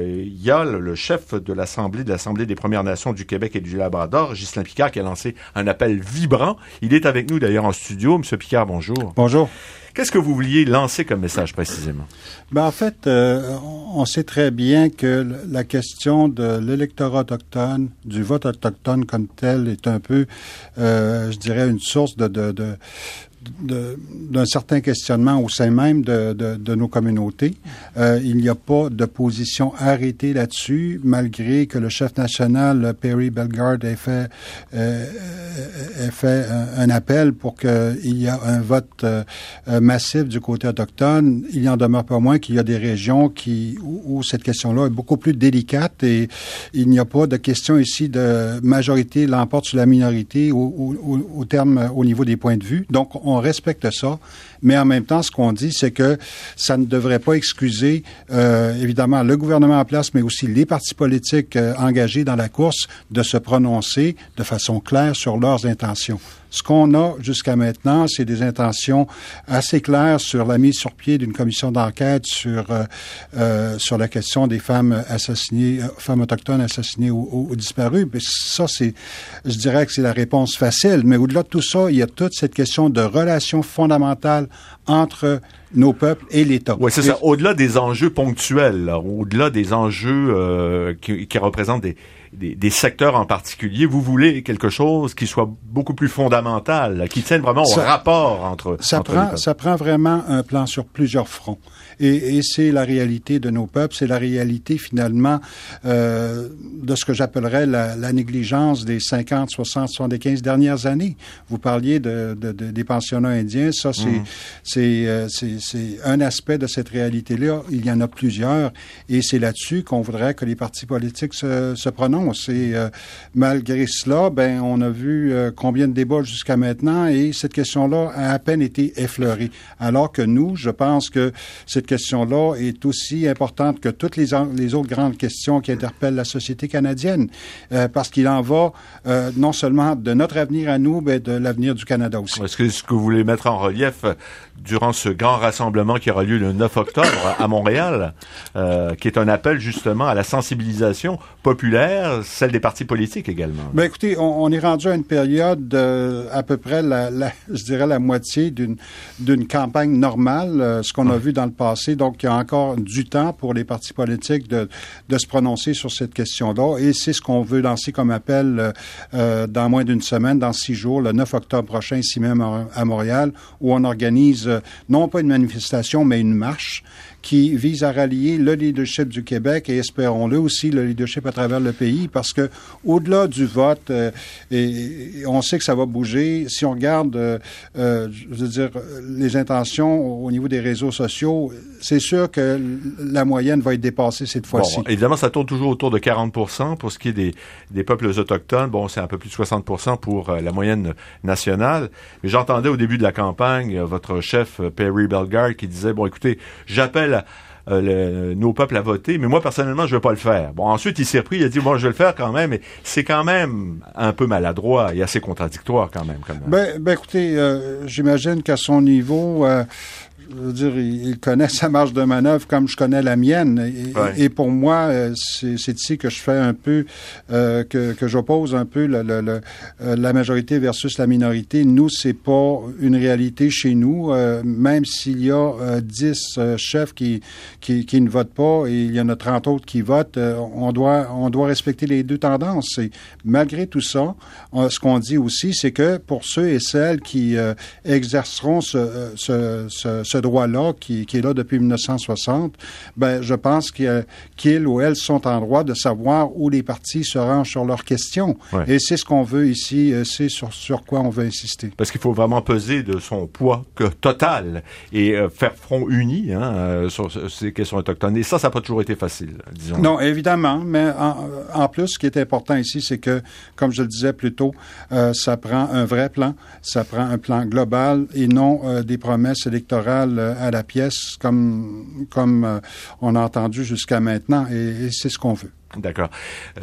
il y a le, chef de l'Assemblée, de l'Assemblée des Premières Nations du Québec et du Labrador, Ghislain Picard, qui a lancé un appel vibrant il est avec nous d'ailleurs en studio. Monsieur Picard, bonjour. Bonjour. Qu'est-ce que vous vouliez lancer comme message précisément? Ben, en fait, euh, on sait très bien que la question de l'électorat autochtone, du vote autochtone comme tel, est un peu, euh, je dirais, une source de, d'un certain questionnement au sein même de, de, de nos communautés. Euh, il n'y a pas de position arrêtée là-dessus, malgré que le chef national, Perry Bellegarde, ait fait, euh, ait fait un, appel pour qu'il y ait un vote euh, massif du côté autochtone. Il y en demeure pas moins qu'il y a des régions qui, où, cette question-là est beaucoup plus délicate et il n'y a pas de question ici de majorité l'emporte sur la minorité au, au, au, terme, au niveau des points de vue. Donc, on respecte ça, mais en même temps, ce qu'on dit, c'est que ça ne devrait pas excuser, euh, évidemment, le gouvernement en place, mais aussi les partis politiques euh, engagés dans la course de se prononcer de façon claire sur leurs intentions. Ce qu'on a jusqu'à maintenant, c'est des intentions assez claires sur la mise sur pied d'une commission d'enquête sur euh, sur la question des femmes assassinées, femmes autochtones assassinées ou, ou, disparues. Mais ça, c'est, je dirais que c'est la réponse facile. Mais au-delà de tout ça, il y a toute cette question de relation fondamentale entre nos peuples et l'État. Oui, c'est ça. Au-delà des enjeux ponctuels, au-delà des enjeux euh, qui, qui, représentent des, des, des, secteurs en particulier, vous voulez quelque chose qui soit beaucoup plus fondamental, qui tienne vraiment au rapport entre. Ça entre prend, ça prend vraiment un plan sur plusieurs fronts. Et, et c'est la réalité de nos peuples, c'est la réalité finalement euh, de ce que j'appellerais la, la, négligence des 50, 60, 75 dernières années. Vous parliez de, de, de des pensionnats indiens, ça c'est mmh. c'est euh, c'est un aspect de cette réalité-là. Il y en a plusieurs, et c'est là-dessus qu'on voudrait que les partis politiques se, se prononcent. Et euh, malgré cela, ben on a vu euh, combien de débats jusqu'à maintenant, et cette question-là a à peine été effleurée. Alors que nous, je pense que cette question-là est aussi importante que toutes les, les, autres grandes questions qui interpellent la société canadienne, euh, parce qu'il en va euh, non seulement de notre avenir à nous, mais de l'avenir du Canada aussi. Est-ce que ce que vous voulez mettre en relief euh, durant ce grand rassemblement qui aura lieu le 9 octobre à Montréal, euh, qui est un appel justement à la sensibilisation populaire, celle des partis politiques également? Ben écoutez, on, on est rendu à une période euh, à peu près, la, la, je dirais, la moitié d'une d'une campagne normale, euh, ce qu'on a vu dans le passé. Donc, il y a encore du temps pour les partis politiques de, de se prononcer sur cette question-là. Et c'est ce qu'on veut lancer comme appel euh, dans moins d'une semaine, dans six jours, le 9 octobre prochain, ici même à Montréal, où on organise non pas une manifestation, mais une marche qui vise à rallier le leadership du Québec et espérons-le aussi le leadership à travers le pays parce que au-delà du vote, euh, et, on sait que ça va bouger. Si on regarde, euh, euh, je veux dire, les intentions au niveau des réseaux sociaux, c'est sûr que la moyenne va être dépassée cette fois-ci. Bon, évidemment, ça tourne toujours autour de 40% pour ce qui est des, des peuples autochtones. Bon, c'est un peu plus de 60% pour la moyenne nationale. Mais j'entendais au début de la campagne votre chef Perry Bellegarde qui disait, bon, écoutez, j'appelle euh, nos peuples à voter, mais moi personnellement je vais pas le faire. Bon, ensuite il s'est repris, il a dit bon je vais le faire quand même, mais c'est quand même un peu maladroit et assez contradictoire quand même. Comme... Ben, ben écoutez, euh, j'imagine qu'à son niveau, euh, je veux dire, il, connaît sa marge de manœuvre comme je connais la mienne. Et, ouais. et pour moi, euh, c'est ici que je fais un peu, euh, que, que j'oppose un peu le, le, le, euh, la majorité versus la minorité. Nous, c'est pas une réalité chez nous. Euh, même s'il y a 10 euh, chefs qui, qui, qui, ne votent pas et il y en a 30 autres qui votent, on, doit, on doit respecter les deux tendances. Et malgré tout ça, ce qu'on dit aussi, c'est que pour ceux et celles qui exerceront ce, ce, ce, ce droit-là, qui, qui, est là depuis 1960, ben, je pense qu'ils qu ou elles sont en droit de savoir où les partis se rangent sur leurs questions. Ouais. Et c'est ce qu'on veut ici, c'est sur, sur quoi on veut insister. Parce qu'il faut vraiment peser de son poids que, total et euh, faire front uni hein, euh, sur ces questions autochtones. Et ça, ça n'a pas toujours été facile, disons. Non, évidemment, mais en, en, plus, ce qui est important ici, c'est que, comme je le disais plus tôt, euh, ça prend un vrai plan, ça prend un plan global et non euh, des promesses électorales à la pièce comme, comme euh, on a entendu jusqu'à maintenant et c'est ce qu'on veut. D'accord.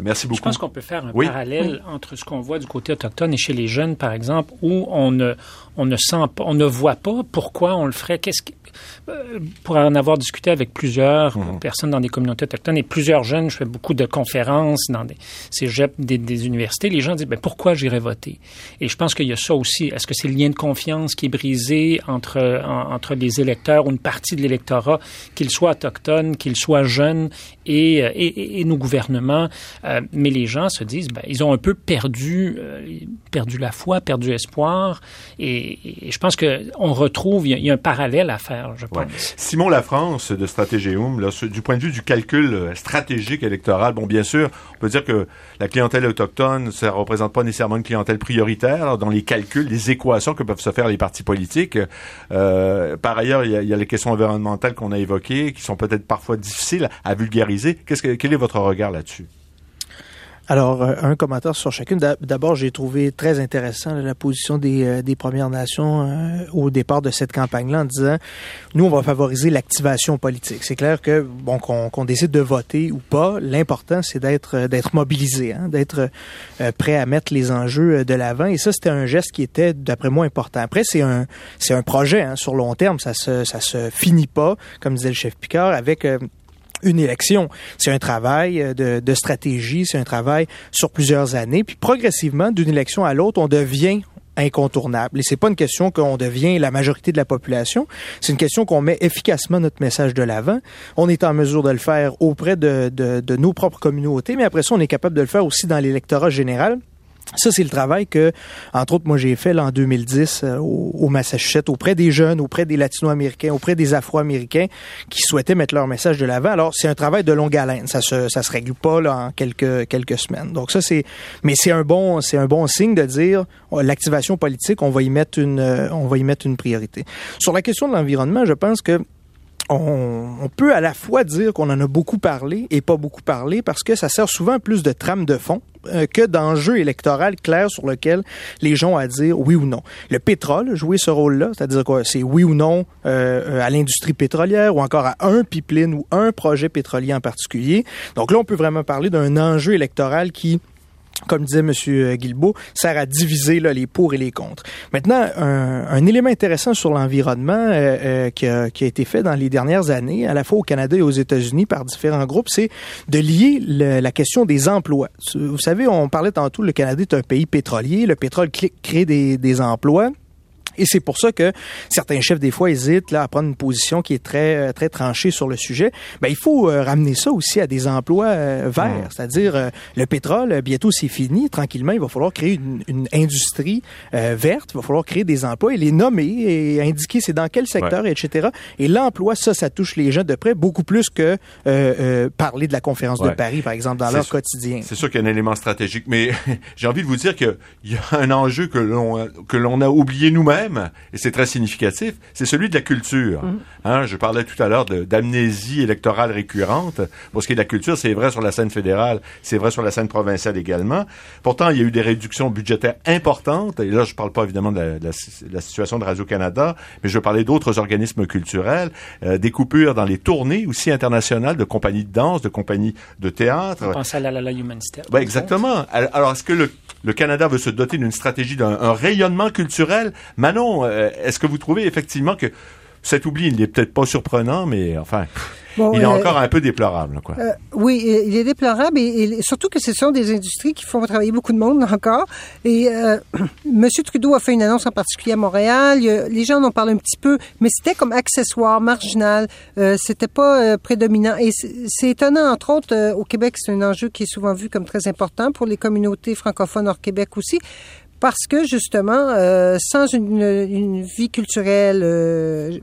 Merci beaucoup. Je pense qu'on peut faire un oui? parallèle oui. entre ce qu'on voit du côté autochtone et chez les jeunes, par exemple, où on ne, on ne sent pas, on ne voit pas pourquoi on le ferait. Qu'est-ce qui, pour en avoir discuté avec plusieurs mmh. personnes dans des communautés autochtones et plusieurs jeunes, je fais beaucoup de conférences dans des cégeps, des, des universités, les gens disent ben, pourquoi j'irai voter? Et je pense qu'il y a ça aussi. Est-ce que c'est le lien de confiance qui est brisé entre, en, entre les électeurs ou une partie de l'électorat, qu'ils soient autochtones, qu'ils soient jeunes et, et, et nos euh, Mais les gens se disent ben, ils ont un peu perdu, euh, perdu la foi, perdu espoir. Et, et je pense qu'on retrouve, il y, a, il y, a, un parallèle à faire, je pense. Ouais. Simon Lafrance de Stratégium, là, du point de vue du calcul stratégique électoral, bon, bien sûr, on peut dire que la clientèle autochtone, ça représente pas nécessairement une clientèle prioritaire dans les calculs, les équations que peuvent se faire les partis politiques. Euh, par ailleurs, il y, a, il y, a, les questions environnementales qu'on a évoquées, qui sont peut-être parfois difficiles à vulgariser. Qu'est-ce que, quel est votre regard là-dessus? Alors, euh, un commentaire sur chacune. D'abord, j'ai trouvé très intéressant la position des, euh, des Premières Nations euh, au départ de cette campagne-là en disant, nous, on va favoriser l'activation politique. C'est clair que, bon, qu'on qu décide de voter ou pas, l'important, c'est d'être d'être mobilisé, hein, d'être prêt à mettre les enjeux de l'avant. Et ça, c'était un geste qui était, d'après moi, important. Après, c'est un c'est un projet hein, sur long terme. Ça se ça se finit pas, comme disait le chef Picard, avec une élection. C'est un travail euh, de, de stratégie, c'est un travail sur plusieurs années. Puis progressivement, d'une élection à l'autre, on devient incontournable. Et c'est pas une question qu'on devient la majorité de la population. C'est une question qu'on met efficacement notre message de l'avant. On est en mesure de le faire auprès de, de, de nos propres communautés, mais après ça, on est capable de le faire aussi dans l'électorat général. Ça, c'est le travail que, entre autres, moi, j'ai fait là, en 2010 euh, au, Massachusetts, auprès des jeunes, auprès des Latino-Américains, auprès des Afro-Américains qui souhaitaient mettre leur message de l'avant. Alors, c'est un travail de longue haleine. Ça se, ça se règle pas là, en quelques, quelques semaines. Donc, ça, c'est, mais c'est un bon, c'est un bon signe de dire oh, l'activation politique, on va y mettre une, euh, on va y mettre une priorité. Sur la question de l'environnement, je pense que on, peut à la fois dire qu'on en a beaucoup parlé et pas beaucoup parlé parce que ça sert souvent plus de trame de fond euh, que d'enjeux électoral clair sur lequel les gens ont à dire oui ou non. Le pétrole jouait ce rôle-là, c'est-à-dire quoi? C'est oui ou non euh, à l'industrie pétrolière ou encore à un pipeline ou un projet pétrolier en particulier. Donc là, on peut vraiment parler d'un enjeu électoral qui comme disait M. Guilbeault, sert à diviser les pour et les contre. Maintenant, un, élément intéressant sur l'environnement euh, euh, qui, a, été fait dans les dernières années, à la fois au Canada et aux États-Unis par différents groupes, c'est de lier la question des emplois. Vous savez, on parlait tantôt, le Canada est un pays pétrolier, le pétrole crée des emplois. Et c'est pour ça que certains chefs, des fois, hésitent là, à prendre une position qui est très, euh, très tranchée sur le sujet. Ben, il faut euh, ramener ça aussi à des emplois euh, verts. C'est-à-dire, le pétrole, bientôt c'est fini. Tranquillement, il va falloir créer une, une industrie verte. Il va falloir créer des emplois et les nommer et indiquer c'est dans quel secteur, etc. Et l'emploi, ça, ça touche les gens de près beaucoup plus que parler de la conférence de Paris, par exemple, dans leur quotidien. C'est sûr qu'il y a un élément stratégique, mais j'ai envie de vous dire qu'il y a un enjeu que l'on que l'on a oublié nous-mêmes et c'est très significatif, c'est celui de la culture. Mm. Hein, je parlais tout à l'heure d'amnésie électorale récurrente. Pour ce qui est de la culture, c'est vrai sur la scène fédérale, c'est vrai sur la scène provinciale également. Pourtant, il y a eu des réductions budgétaires importantes, et là, je ne parle pas évidemment de la, situation de Radio-Canada, mais je veux parler d'autres organismes culturels, euh, des coupures dans les tournées aussi internationales de compagnies de danse, de compagnies de théâtre. On pense à la, la, Humanité. Ben, exactement. Alors, est-ce que le, le Canada veut se doter d'une stratégie d'un rayonnement culturel? Manon, euh, est-ce que vous trouvez effectivement que cet oubli, il n'est peut-être pas surprenant, mais enfin, il est euh, encore un peu déplorable. Quoi. Euh, oui, il est déplorable et, surtout que ce sont des industries qui font travailler beaucoup de monde encore. Et M. Trudeau a fait une annonce en particulier à Montréal. les gens en parlent un petit peu, mais c'était comme accessoire, marginal. c'était pas prédominant. Et c'est étonnant, entre autres, au Québec, c'est un enjeu qui est souvent vu comme très important pour les communautés francophones hors Québec aussi parce que justement, euh, sans une, une, vie culturelle euh,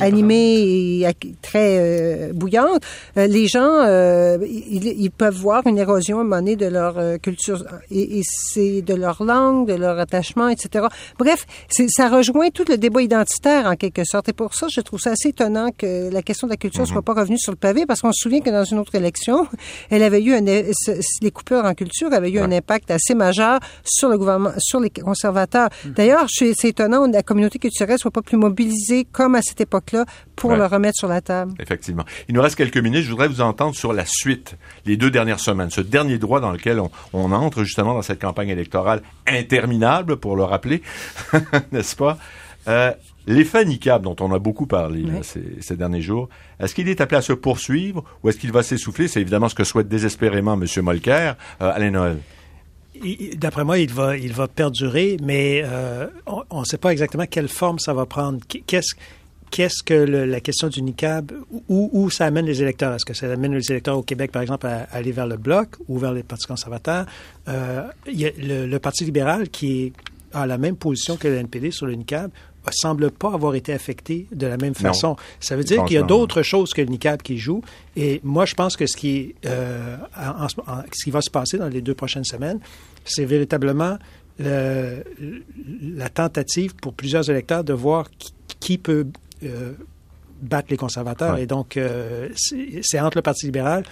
animée et très euh, bouillante, euh, les gens, euh, ils, peuvent voir une érosion à un moment donné de leur culture et, et c'est de leur langue, de leur attachement, etc. Bref, ça rejoint tout le débat identitaire en quelque sorte. Et pour ça, je trouve ça assez étonnant que la question de la culture ne soit mhm. pas revenue sur le pavé parce qu'on se souvient que dans une autre élection, elle avait eu un, les coupures en culture avaient eu un impact assez majeur sur le gouvernement, sur les conservateurs. Mhm. D'ailleurs, c'est étonnant que la communauté culturelle soit pas plus mobilisée comme à cette époque pour le remettre sur la table. Effectivement. Il nous reste quelques minutes. Je voudrais vous entendre sur la suite, les deux dernières semaines, ce dernier droit dans lequel on, entre justement dans cette campagne électorale interminable, pour le rappeler, n'est-ce pas? Euh, L'effet NICAB dont on a beaucoup parlé ces, derniers jours, est-ce qu'il est appelé à se poursuivre ou est-ce qu'il va s'essouffler? C'est évidemment ce que souhaite désespérément M. Molker. Euh, Alain Noël. D'après moi, il va, il va perdurer, mais euh, on ne sait pas exactement quelle forme ça va prendre. Qu'est-ce qu'est-ce que la question du NICAB, où, où, ça amène les électeurs? Est-ce que ça amène les électeurs au Québec, par exemple, à, aller vers le Bloc ou vers les partis conservateurs? Euh, il y a le, Parti libéral qui a la même position que le NPD sur le NICAB semble pas avoir été affecté de la même façon. ça veut dire qu'il y a d'autres choses que le NICAB qui joue. Et moi, je pense que ce qui, euh, ce qui va se passer dans les deux prochaines semaines, c'est véritablement la tentative pour plusieurs électeurs de voir qui peut euh, battre les conservateurs. Et donc, euh, c'est entre le Parti libéral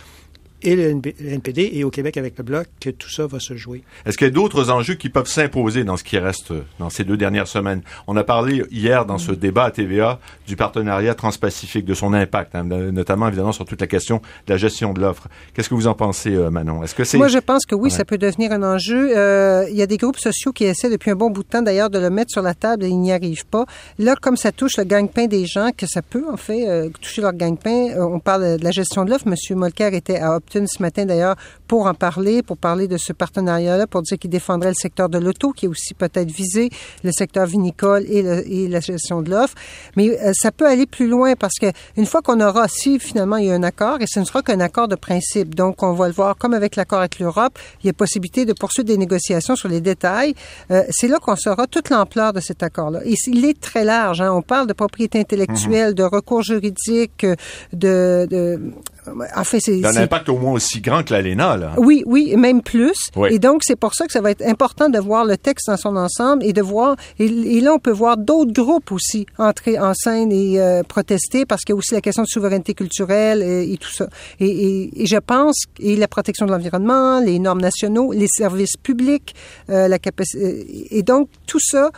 et le NPD et au Québec avec le Bloc que tout ça va se jouer. Est-ce qu'il y a d'autres enjeux qui peuvent s'imposer dans ce qui reste dans ces deux dernières semaines? On a parlé hier dans ce débat à TVA du partenariat transpacifique, de son impact, hein, notamment évidemment sur toute la question de la gestion de l'offre. Qu'est-ce que vous en pensez, euh, Manon? Est-ce que c'est... Moi, je pense que oui, ça peut devenir un enjeu. Euh, il y a des groupes sociaux qui essaient depuis un bon bout de temps d'ailleurs de le mettre sur la table et ils n'y arrivent pas. Là, comme ça touche le gagne-pain des gens, que ça peut en fait euh, toucher leur gagne-pain, on parle de la gestion de l'offre. Monsieur Molker était à Ce matin d'ailleurs pour en parler, pour parler de ce partenariat-là, pour dire qu'il défendrait le secteur de l'auto, qui est aussi peut-être visé, le secteur vinicole et, et la gestion de l'offre. Mais euh, ça peut aller plus loin parce que une fois qu'on aura, si finalement il y a un accord, et ce ne sera qu'un accord de principe, donc on va le voir comme avec l'accord avec l'Europe, il y a possibilité de poursuivre des négociations sur les détails. Euh, c'est là qu'on saura toute l'ampleur de cet accord-là. Et il est très large. Hein. On parle de propriété intellectuelle, mhm. de recours juridique, de, de en fait, c'est un impact au moins aussi grand que l'ALENA, là. Oui, oui, même plus. Et donc, c'est pour ça que ça va être important de voir le texte dans son ensemble et de voir. Et, là, on peut voir d'autres groupes aussi entrer en scène et euh, protester parce qu'il y a aussi la question de souveraineté culturelle et, et tout ça. Et, et, je pense et la protection de l'environnement, les normes nationaux, les services publics, euh, la capacité. Et donc, tout ça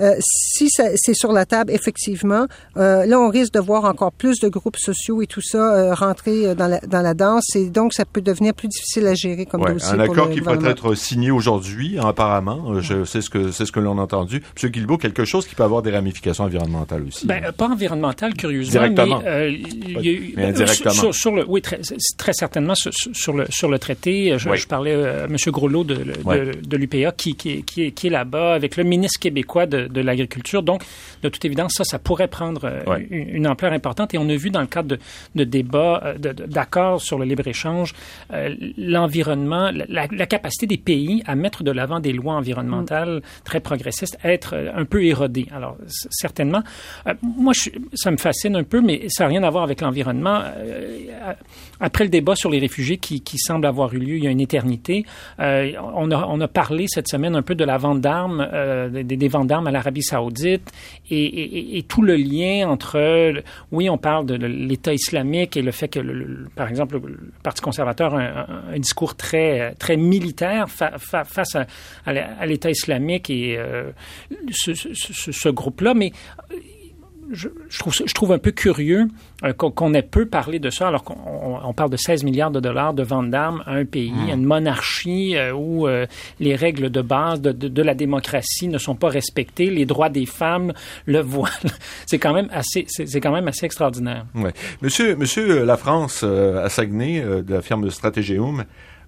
euh, si c'est sur la table, effectivement, euh, là, on risque de voir encore plus de groupes sociaux et tout ça euh, rentrer dans la, dans la danse et donc ça peut devenir plus difficile à gérer comme ouais, dossier. Un accord qui pourrait être signé aujourd'hui, apparemment. Je sais ce que c'est ce que l'on a entendu. Monsieur Guilbeault, quelque chose qui peut avoir des ramifications environnementales aussi. Ben, pas environnementales, curieusement, Directement. mais, y indirectement. Sur, le, oui, très, très certainement sur, le sur le traité. Je, parlais à M. Groslo de, de, de, l'UPA qui, qui, qui est, qui est là-bas avec le ministre québécois de, de l'agriculture. Donc, de toute évidence, ça, ça pourrait prendre euh, une, ampleur importante. Et on a vu dans le cadre de, de débats, euh, d'accords sur le libre-échange, euh, l'environnement, la, capacité des pays à mettre de l'avant des lois environnementales mm. très progressistes être un peu érodée. Alors, certainement, moi, je, ça me fascine un peu, mais ça n'a rien à voir avec l'environnement. Après le débat sur les réfugiés qui, qui, semble avoir eu lieu il y a une éternité, on, a, on a parlé cette semaine un peu de la vente d'armes, des, des ventes d'armes à l'Arabie saoudite et, tout le lien entre, oui, on parle de l'État islamique et le fait que, par exemple, le Parti conservateur a un, discours très, très militaire face à, l'État islamique et euh, ce, ce groupe-là, mais je, trouve, je trouve un peu curieux euh, qu'on ait peu parlé de ça, alors qu'on parle de 16 milliards de dollars de vente d'armes à un pays, à hmm. une monarchie euh, où euh, les règles de base de, de, la démocratie ne sont pas respectées, les droits des femmes, le voile. c'est quand même assez, c'est quand même assez extraordinaire. Ouais. Monsieur, Monsieur La France à Saguenay de la firme de Stratégium,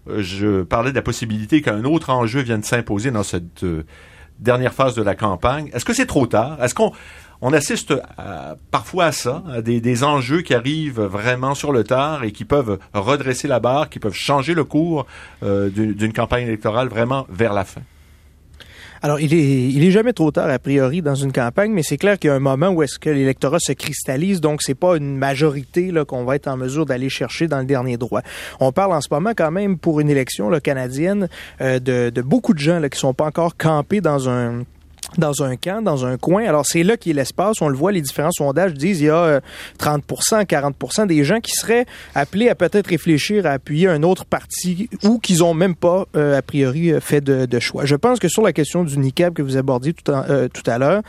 je parlais de la possibilité qu'un autre enjeu vienne s'imposer dans cette dernière phase de la campagne. Est-ce que c'est trop tard? Est-ce qu'on on assiste parfois à ça, à des, enjeux qui arrivent vraiment sur le tard et qui peuvent redresser la barre, qui peuvent changer le cours euh, d'une campagne électorale vraiment vers la fin. Alors, il est, jamais trop tard, a priori, dans une campagne, mais c'est clair qu'il y a un moment où est-ce que l'électorat se cristallise, donc c'est pas une majorité qu'on va être en mesure d'aller chercher dans le dernier droit. On parle en ce moment quand même, pour une élection canadienne, euh, de, de, beaucoup de gens là, qui sont pas encore campés dans un dans un camp, dans un coin. Alors c'est là qu'il l'espace. On le voit, les différents sondages disent il y a 30% euh, 40% des gens qui seraient appelés à peut-être réfléchir à appuyer un autre parti ou qu'ils ont même pas, euh, a priori, euh, fait de, choix. Je pense que sur la question du NICAB que vous abordiez tout, tout à l'heure,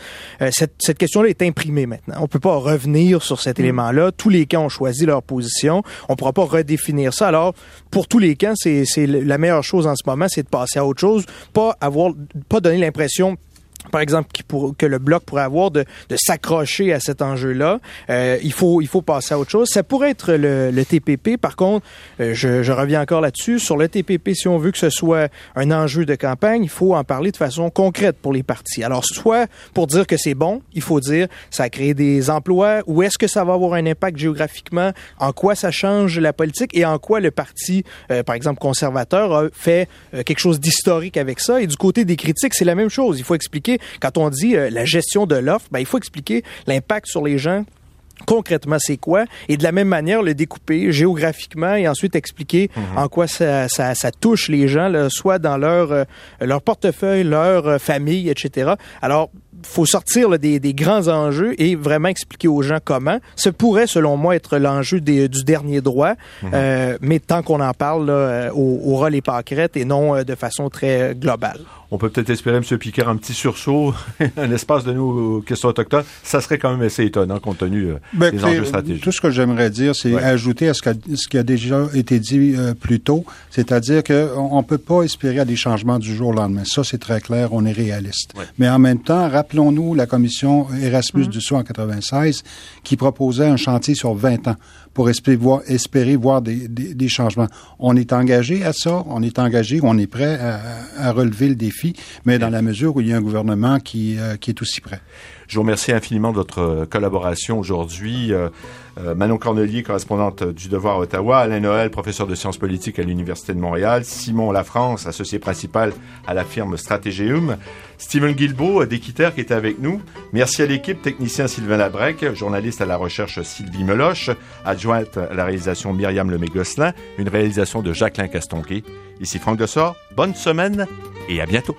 cette, cette question-là est imprimée maintenant. On peut pas revenir sur cet mm. élément-là. Tous les camps ont choisi leur position. On pourra pas redéfinir ça. Alors, pour tous les camps, c'est la meilleure chose en ce moment, c'est de passer à autre chose, pas avoir, pas donner l'impression par exemple, qui pour, que le bloc pourrait avoir de, de s'accrocher à cet enjeu-là. Euh, il faut il faut passer à autre chose. Ça pourrait être le, le TPP. Par contre, euh, je, je, reviens encore là-dessus. Sur le TPP, si on veut que ce soit un enjeu de campagne, il faut en parler de façon concrète pour les partis. Alors, soit pour dire que c'est bon, il faut dire ça crée des emplois, ou est-ce que ça va avoir un impact géographiquement, en quoi ça change la politique et en quoi le parti, euh, par exemple conservateur, a fait quelque chose d'historique avec ça? Et du côté des critiques, c'est la même chose. Il faut expliquer quand on dit euh, la gestion de l'offre, ben, il faut expliquer l'impact sur les gens. Concrètement c'est quoi? Et de la même manière le découper géographiquement et ensuite expliquer mhm. en quoi ça, ça, ça, touche les gens là, soit dans leur euh, leur portefeuille leur euh, famille etc alors faut sortir des, des, grands enjeux et vraiment expliquer aux gens comment. Ce pourrait, selon moi, être l'enjeu du dernier droit, mhm. euh, mais tant qu'on en parle, là, aura les pâquerettes et non de façon très globale on peut peut-être espérer, M. Picard, un petit sursaut, un espace de nos questions autochtones. Ça serait quand même assez étonnant compte tenu euh, ben, des enjeux stratégiques. Tout ce que j'aimerais dire, c'est ajouter à ce, ce, qui a déjà été dit euh, plus tôt, c'est-à-dire qu'on ne peut pas espérer à des changements du jour au lendemain. Ça, c'est très clair, on est réaliste. Mais en même temps, rappelons-nous la commission Erasmus du Sceau en 96 qui proposait un chantier sur 20 ans pour espérer voir, espérer voir des, des, changements. On est engagé à ça, on est engagé, on est prêt à, à relever le défi, mais dans la mesure où il y a un gouvernement qui, euh, qui est aussi prêt. Je vous remercie infiniment de votre euh, collaboration aujourd'hui. Euh, euh, Manon Cornelier, correspondante du Devoir Ottawa, Alain Noël, professeur de sciences politiques à l'Université de Montréal, Simon Lafrance, associé principal à la firme Stratégium, Stephen Guilbeault d'Équiterre qui était avec nous. Merci à l'équipe, technicien Sylvain Labrec, journaliste à la recherche Sylvie Meloche, adjointe à la réalisation Myriam Lemay-Gosselin, une réalisation de Jacqueline Castonquet. Ici Franck Dessort, bonne semaine et à bientôt.